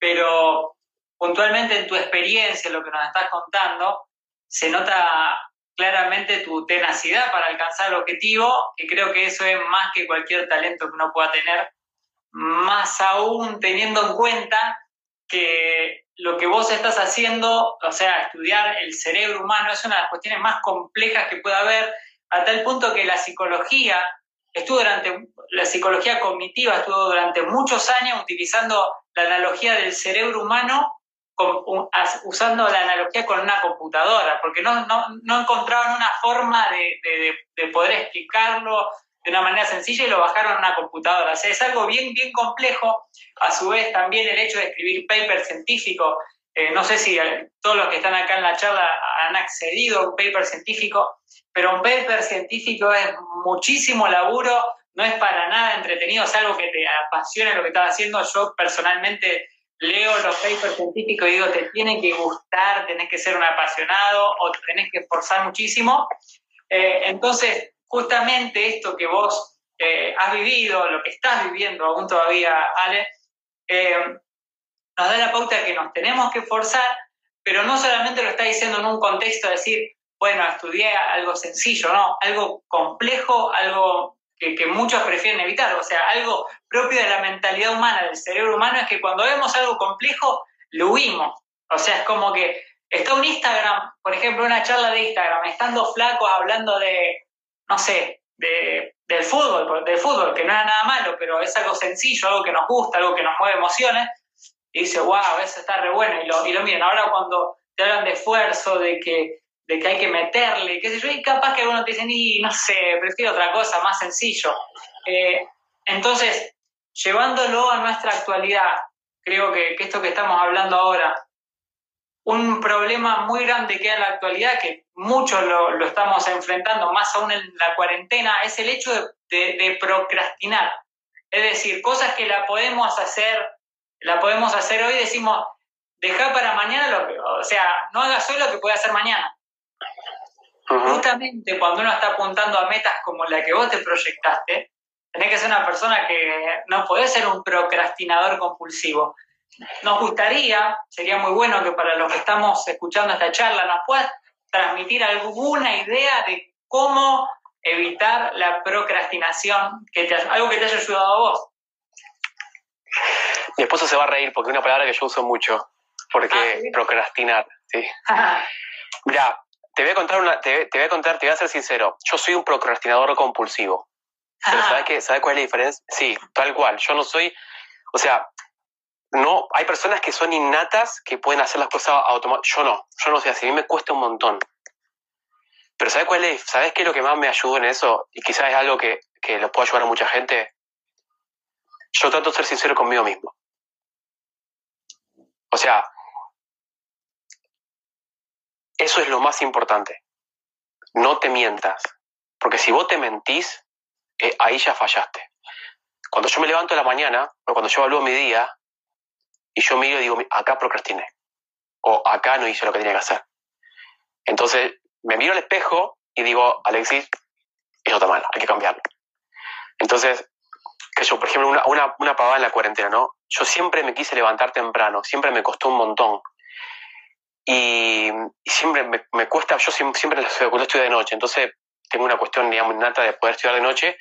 pero puntualmente en tu experiencia, lo que nos estás contando, se nota claramente tu tenacidad para alcanzar el objetivo, que creo que eso es más que cualquier talento que uno pueda tener. más aún teniendo en cuenta que lo que vos estás haciendo, o sea, estudiar el cerebro humano es una de las cuestiones más complejas que puede haber, a tal punto que la psicología estuvo durante, la psicología cognitiva estuvo durante muchos años utilizando la analogía del cerebro humano usando la analogía con una computadora, porque no, no, encontraban una forma de, de, poder explicarlo de una manera sencilla y lo bajaron a una computadora. O sea, es algo bien, bien complejo. A su vez, también el hecho de escribir paper científico, eh, no sé si todos los que están acá en la charla han accedido a un paper científico, pero un paper científico es muchísimo laburo, no es para nada entretenido, es algo que te apasiona lo que estás haciendo. Yo personalmente leo los papers científicos y digo, te tiene que gustar, tenés que ser un apasionado o te tenés que esforzar muchísimo. Eh, entonces, justamente esto que vos eh, has vivido, lo que estás viviendo aún todavía, Ale, eh, nos da la pauta de que nos tenemos que esforzar, pero no solamente lo está diciendo en un contexto de decir, bueno, estudié algo sencillo, no, algo complejo, algo que, muchos prefieren evitar. O sea, algo propio de la mentalidad humana, del cerebro humano, es que cuando vemos algo complejo, lo huimos. O sea, es como que está un Instagram, por ejemplo, una charla de Instagram, estando flacos hablando de, no sé, de, del fútbol, del fútbol, que no era nada malo, pero es algo sencillo, algo que nos gusta, algo que nos mueve emociones, y dice, wow, eso está re bueno, y lo, y lo miren. Ahora cuando te hablan de esfuerzo, de que de que hay que meterle, qué sé yo, y capaz que algunos te dicen, y no sé, prefiero otra cosa, más sencillo. Eh, entonces, llevándolo a nuestra actualidad, creo que, esto que estamos hablando ahora, un problema muy grande que hay en la actualidad, que muchos lo, estamos enfrentando, más aún en la cuarentena, es el hecho de, procrastinar. Es decir, cosas que la podemos hacer, la podemos hacer hoy, decimos, deja para mañana lo que, o sea, no hagas hoy lo que puede hacer mañana. Justamente cuando uno está apuntando a metas como la que vos te proyectaste, tenés que ser una persona que no podés ser un procrastinador compulsivo. Nos gustaría, sería muy bueno que para los que estamos escuchando esta charla nos puedas transmitir alguna idea de cómo evitar la procrastinación, que te, algo que te haya ayudado a vos. Mi esposo se va a reír porque es una palabra que yo uso mucho, porque ah, procrastinar, sí. Mira, te voy a contar una, te, voy a contar, te voy a ser sincero. Yo soy un procrastinador compulsivo. Pero ¿sabes, qué, ¿sabes cuál es la diferencia? Sí, tal cual. Yo no soy, o sea, no, hay personas que son innatas que pueden hacer las cosas automáticamente. Yo no, yo no soy así. A mí me cuesta un montón. Pero ¿sabes cuál es? ¿Sabes qué es lo que más me ayudó en eso? Y quizás es algo que, que lo puede ayudar a mucha gente. Yo trato de ser sincero conmigo mismo. O sea, eso es lo más importante. No te mientas. Porque si vos te mentís, eh, ahí ya fallaste. Cuando yo me levanto en la mañana, o cuando yo evalúo mi día, y yo miro y digo, acá procrastiné. O acá no hice lo que tenía que hacer. Entonces, me miro al espejo y digo, Alexis, eso está mal, hay que cambiarlo. Entonces, que yo, por ejemplo, una, una, una pavada en la cuarentena, ¿no? Yo siempre me quise levantar temprano, siempre me costó un montón. Y, siempre me, cuesta, yo siempre, siempre estudio de noche, entonces tengo una cuestión, digamos, innata de poder estudiar de noche,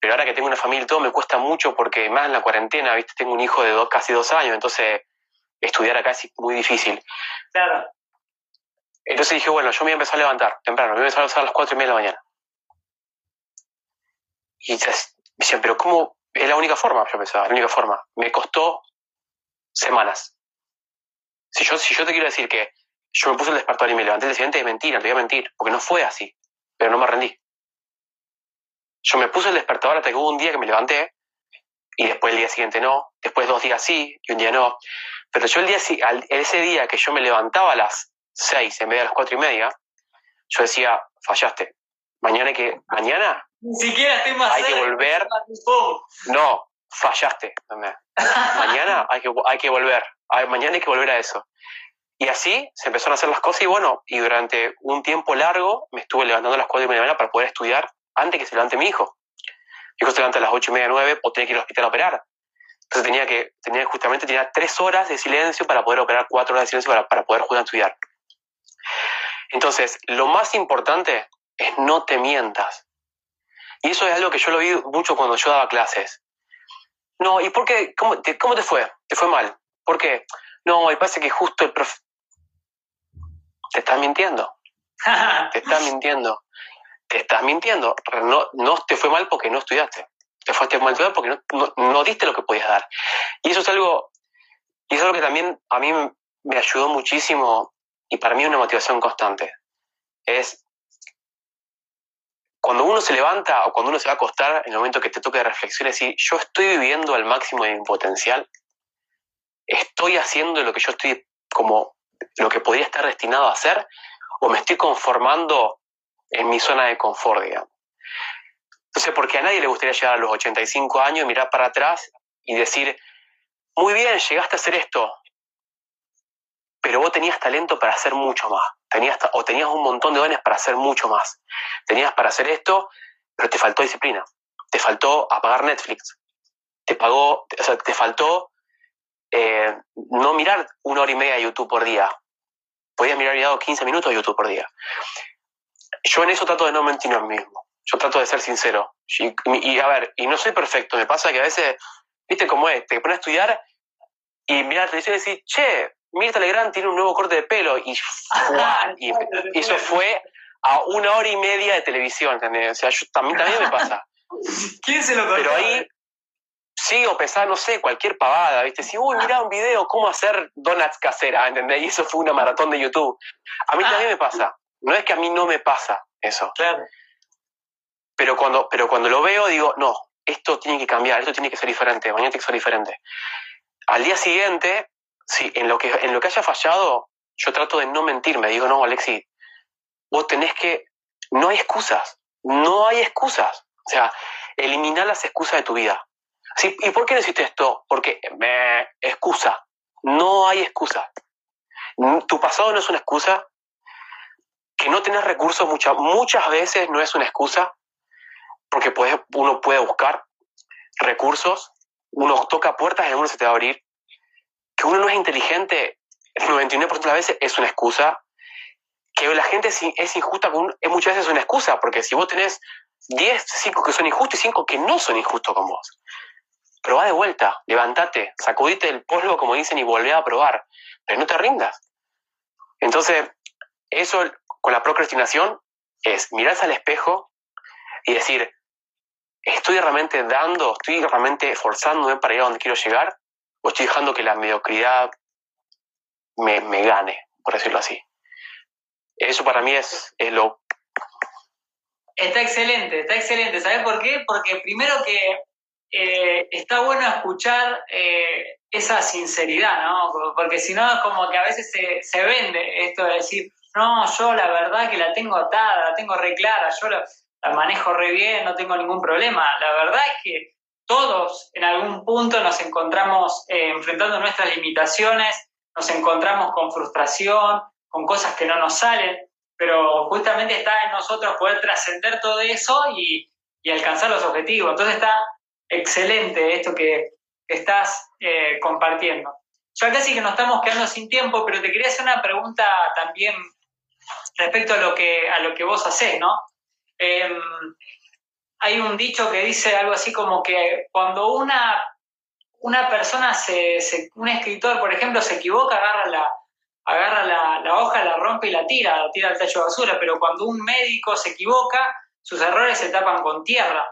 pero ahora que tengo una familia y todo me cuesta mucho porque más en la cuarentena, ¿viste? Tengo un hijo de dos, casi dos años, entonces estudiar acá es muy difícil. Claro. Entonces dije, bueno, yo me voy a empezar a levantar temprano, me voy a empezar a levantar a las cuatro y media de la mañana. Y dicen, pero ¿cómo? Es la única forma, yo pensaba, la única forma. Me costó semanas. Si yo, si yo te quiero decir que yo me puse el despertador y me levanté el día siguiente, es mentira, te voy a mentir, porque no fue así, pero no me rendí. Yo me puse el despertador hasta que hubo un día que me levanté y después el día siguiente no, después dos días sí y un día no. Pero yo el día, ese día que yo me levantaba a las seis en vez de a las cuatro y media, yo decía, fallaste. Mañana que, mañana Ni siquiera estoy más hay que volver. No, fallaste. mañana hay que, hay que volver mañana hay que volver a eso. Y así se empezaron a hacer las cosas y bueno, y durante un tiempo largo me estuve levantando a las 4 y media de la mañana para poder estudiar antes que se levante mi hijo. Mi hijo se levanta a las 8 y media, 9 o tenía que ir al hospital a operar. Entonces tenía que, tenía justamente tenía tres horas de silencio para poder operar, cuatro horas de silencio para, para poder jugar a estudiar. Entonces, lo más importante es no te mientas. Y eso es algo que yo lo vi mucho cuando yo daba clases. no, ¿y por qué? ¿Cómo te, cómo te fue? ¿Te fue mal? ¿Por qué? No, y parece que justo el profe... Te estás mintiendo. te estás mintiendo. Te estás mintiendo. No, no te fue mal porque no estudiaste. Te fuiste mal porque no, no, no, diste lo que podías dar. Y eso es algo, y es algo que también a mí me ayudó muchísimo y para mí es una motivación constante. Es cuando uno se levanta o cuando uno se va a acostar, en el momento que te toque de reflexión, decir, yo estoy viviendo al máximo de mi potencial, estoy haciendo lo que yo estoy como lo que podría estar destinado a hacer, o me estoy conformando en mi zona de confort, digamos. Entonces, porque a nadie le gustaría llegar a los 85 años, mirar para atrás y decir, muy bien, llegaste a hacer esto, pero vos tenías talento para hacer mucho más. Tenías, o tenías un montón de dones para hacer mucho más. Tenías para hacer esto, pero te faltó disciplina. Te faltó apagar Netflix. Te pagó, o sea, te faltó eh, no mirar una hora y media de YouTube por día. Podías mirar mirado 15 minutos de YouTube por día. Yo en eso trato de no mentir a mí mismo. Yo trato de ser sincero. Y, a ver, y no soy perfecto. Me pasa que a veces, viste cómo es, te pones a estudiar y miras la televisión y decís, che, Mirta Legrand tiene un nuevo corte de pelo y, y, eso fue a una hora y media de televisión, ¿entendés? O sea, yo, también, también me pasa. ¿Quién se lo Pero ahí, sí, o pensar, no sé, cualquier pavada, ¿viste? Si, uy, mirá un video, cómo hacer donuts caseras, ¿entendés? Y eso fue una maratón de YouTube. A mí también me pasa. No es que a mí no me pasa eso. Claro. Pero cuando, pero cuando lo veo, digo, no, esto tiene que cambiar, esto tiene que ser diferente, mañana tiene que ser diferente. Al día siguiente, Sí, en lo, que, en lo que haya fallado, yo trato de no mentirme. Digo, no, Alexi, vos tenés que. No hay excusas. No hay excusas. O sea, eliminar las excusas de tu vida. ¿Sí? ¿Y por qué necesito esto? Porque me excusa. No hay excusa. Tu pasado no es una excusa. Que no tenés recursos muchas muchas veces no es una excusa. Porque uno puede buscar recursos. Uno toca puertas y alguno se te va a abrir que uno no es inteligente el 99% de las veces es una excusa, que la gente es injusta es muchas veces una excusa, porque si vos tenés 10, 5 que son injustos y 5 que no son injustos con vos, pero va de vuelta, levántate, sacudite el polvo, como dicen, y volvé a probar, pero no te rindas. Entonces, eso con la procrastinación es mirarse al espejo y decir, ¿estoy realmente dando, estoy realmente esforzándome para ir a donde quiero llegar? O estoy dejando que la mediocridad me, me gane, por decirlo así. Eso para mí es, lo... Está excelente, está excelente. ¿Sabes por qué? Porque primero que eh, está bueno escuchar eh, esa sinceridad, ¿no? Porque si no es como que a veces se, se, vende esto de decir, no, yo la verdad que la tengo atada, la tengo re clara, yo la, la manejo re bien, no tengo ningún problema. La verdad es que todos en algún punto nos encontramos eh, enfrentando nuestras limitaciones, nos encontramos con frustración, con cosas que no nos salen, pero justamente está en nosotros poder trascender todo eso y, alcanzar los objetivos. Entonces está excelente esto que, estás eh, compartiendo. Ya casi que nos estamos quedando sin tiempo, pero te quería hacer una pregunta también respecto a lo que, a lo que vos hacés, ¿no? Em, hay un dicho que dice algo así como que cuando una, una persona, se, un escritor, por ejemplo, se equivoca, agarra la, agarra la, hoja, la rompe y la tira, la tira al tacho de basura, pero cuando un médico se equivoca, sus errores se tapan con tierra.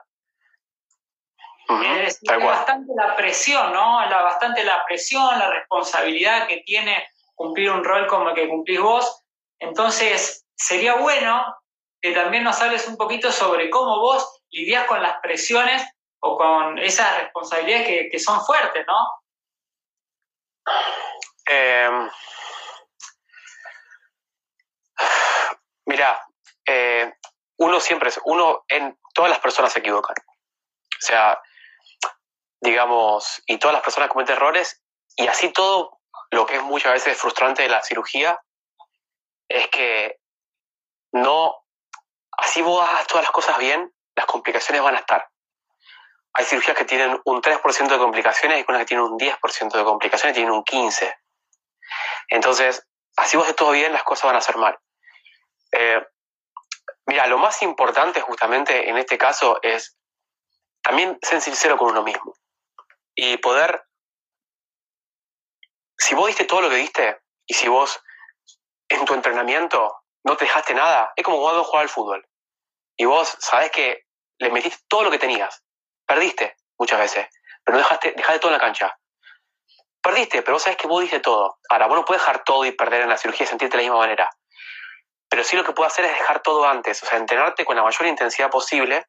es, bastante la presión, ¿no? La, bastante la presión, la responsabilidad que tiene cumplir un rol como el que cumplís vos. Entonces, sería bueno que también nos hables un poquito sobre cómo vos lidias con las presiones o con esas responsabilidades que, son fuertes, ¿no? Em, mira, eh, uno siempre, uno en todas las personas se equivocan. O sea, digamos, y todas las personas cometen errores y así todo lo que es muchas veces frustrante de la cirugía es que no, así vos hagas todas las cosas bien, las complicaciones van a estar. Hay cirugías que tienen un 3% de complicaciones y unas que tienen un 10% de complicaciones y tienen un 15%. Entonces, así vos de todo bien, las cosas van a ser mal. Eh, mira, lo más importante justamente en este caso es también ser sincero con uno mismo. y poder, si vos diste todo lo que diste y si vos en tu entrenamiento no te dejaste nada, es como cuando jugar al fútbol y vos sabés que le metiste todo lo que tenías, perdiste muchas veces, pero no dejaste, dejaste todo en la cancha. Perdiste, pero vos sabés que vos diste todo. Ahora, vos no puedes dejar todo y perder en la cirugía y sentirte de la misma manera. Pero sí lo que puedes hacer es dejar todo antes, o sea, entrenarte con la mayor intensidad posible,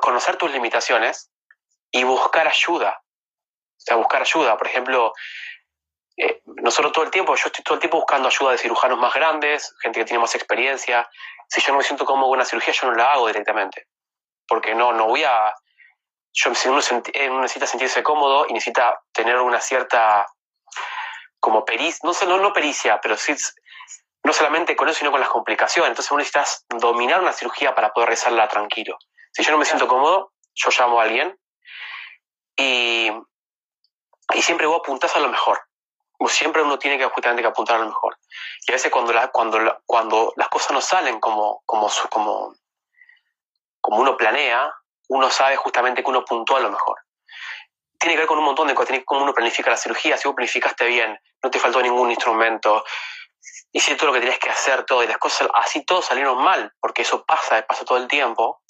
conocer tus limitaciones y buscar ayuda. O sea, buscar ayuda. Por ejemplo, eh, nosotros todo el tiempo, yo estoy todo el tiempo buscando ayuda de cirujanos más grandes, gente que tiene más experiencia. Si yo no me siento cómodo con una cirugía, yo no la hago directamente. Porque no, no voy a yo, si uno, necesita sentirse cómodo y necesita tener una cierta como pericia, no, no, no pericia, pero sí, no solamente con eso, sino con las complicaciones. Entonces uno necesita dominar una cirugía para poder rezarla tranquilo. Si yo no me siento cómodo, yo llamo a alguien y, y siempre vos apuntás a lo mejor. Siempre uno tiene que justamente que apuntar a lo mejor. Y a veces cuando, cuando, cuando las cosas no salen como, como, como, como uno planea, uno sabe justamente que uno apuntó a lo mejor. Tiene que ver con un montón de cosas, tiene que ver con cómo uno planifica la cirugía, si vos planificaste bien, no te faltó ningún instrumento, hiciste todo lo que tenías que hacer, todo, y las cosas así todos salieron mal, porque eso pasa, pasa todo el tiempo.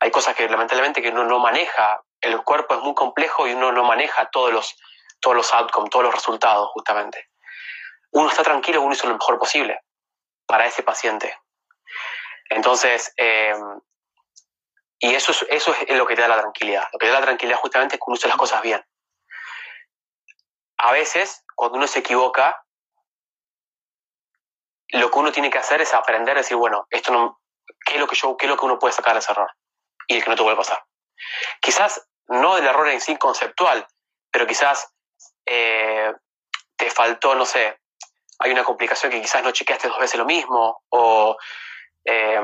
Hay cosas que lamentablemente que uno no maneja, el cuerpo es muy complejo y uno no maneja todos los, todos los outcomes, todos los resultados, justamente. Uno está tranquilo, uno hizo lo mejor posible para ese paciente. Entonces, eh, y eso es, eso es lo que te da la tranquilidad. Lo que te da la tranquilidad justamente es que uno hace las cosas bien. A veces, cuando uno se equivoca, lo que uno tiene que hacer es aprender a decir, bueno, esto no, ¿qué es lo que yo, qué es lo que uno puede sacar de ese error? Y el que no te vuelve a pasar. Quizás no del error en sí conceptual, pero quizás eh, te faltó, no sé, hay una complicación que quizás no chequeaste dos veces lo mismo, o eh,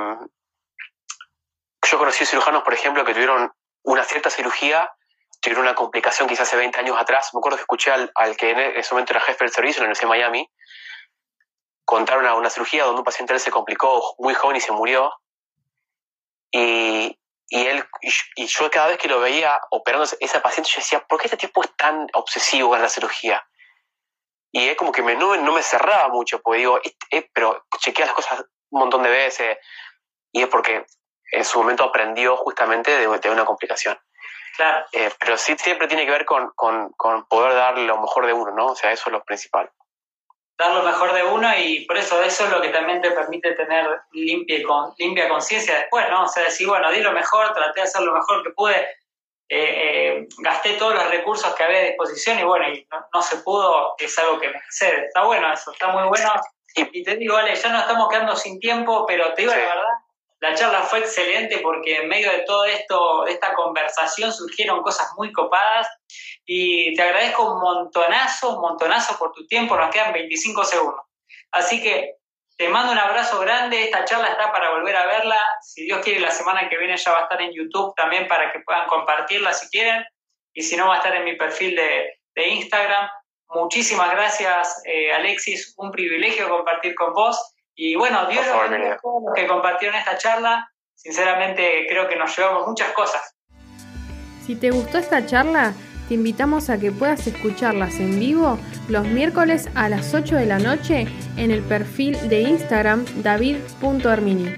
yo conocí cirujanos, por ejemplo, que tuvieron una cierta cirugía, tuvieron una complicación quizás hace 20 años atrás. Me acuerdo que escuché al, que en ese momento era jefe del servicio en la Universidad de Miami contar una, una cirugía donde un paciente se complicó muy joven y se murió. Y, y él y, yo cada vez que lo veía operando esa paciente, yo decía, ¿por qué este tipo es tan obsesivo con la cirugía? Y es como que me, no, no me cerraba mucho, porque digo, pero chequea las cosas un montón de veces. Y es porque en su momento aprendió justamente de, una complicación. Claro. Eh, pero sí siempre tiene que ver con, poder dar lo mejor de uno, ¿no? O sea, eso es lo principal. Dar lo mejor de uno y por eso eso es lo que también te permite tener limpia, con, limpia conciencia después, ¿no? O sea, decir, bueno, di lo mejor, traté de hacer lo mejor que pude, eh, eh, gasté todos los recursos que había a disposición y bueno, y no, se pudo, es algo que me excede. Está bueno eso, está muy bueno. Y, te digo, vale, ya nos estamos quedando sin tiempo, pero te digo la verdad, la charla fue excelente porque en medio de todo esto, de esta conversación, surgieron cosas muy copadas y te agradezco un montonazo, un montonazo por tu tiempo, nos quedan 25 segundos. Así que te mando un abrazo grande, esta charla está para volver a verla, si Dios quiere la semana que viene ya va a estar en YouTube también para que puedan compartirla si quieren y si no va a estar en mi perfil de, Instagram. Muchísimas gracias eh, Alexis, un privilegio compartir con vos y bueno, Dios lo que compartieron esta charla. Sinceramente creo que nos llevamos muchas cosas. Si te gustó esta charla, te invitamos a que puedas escucharlas en vivo los miércoles a las 8 de la noche en el perfil de Instagram david.armini.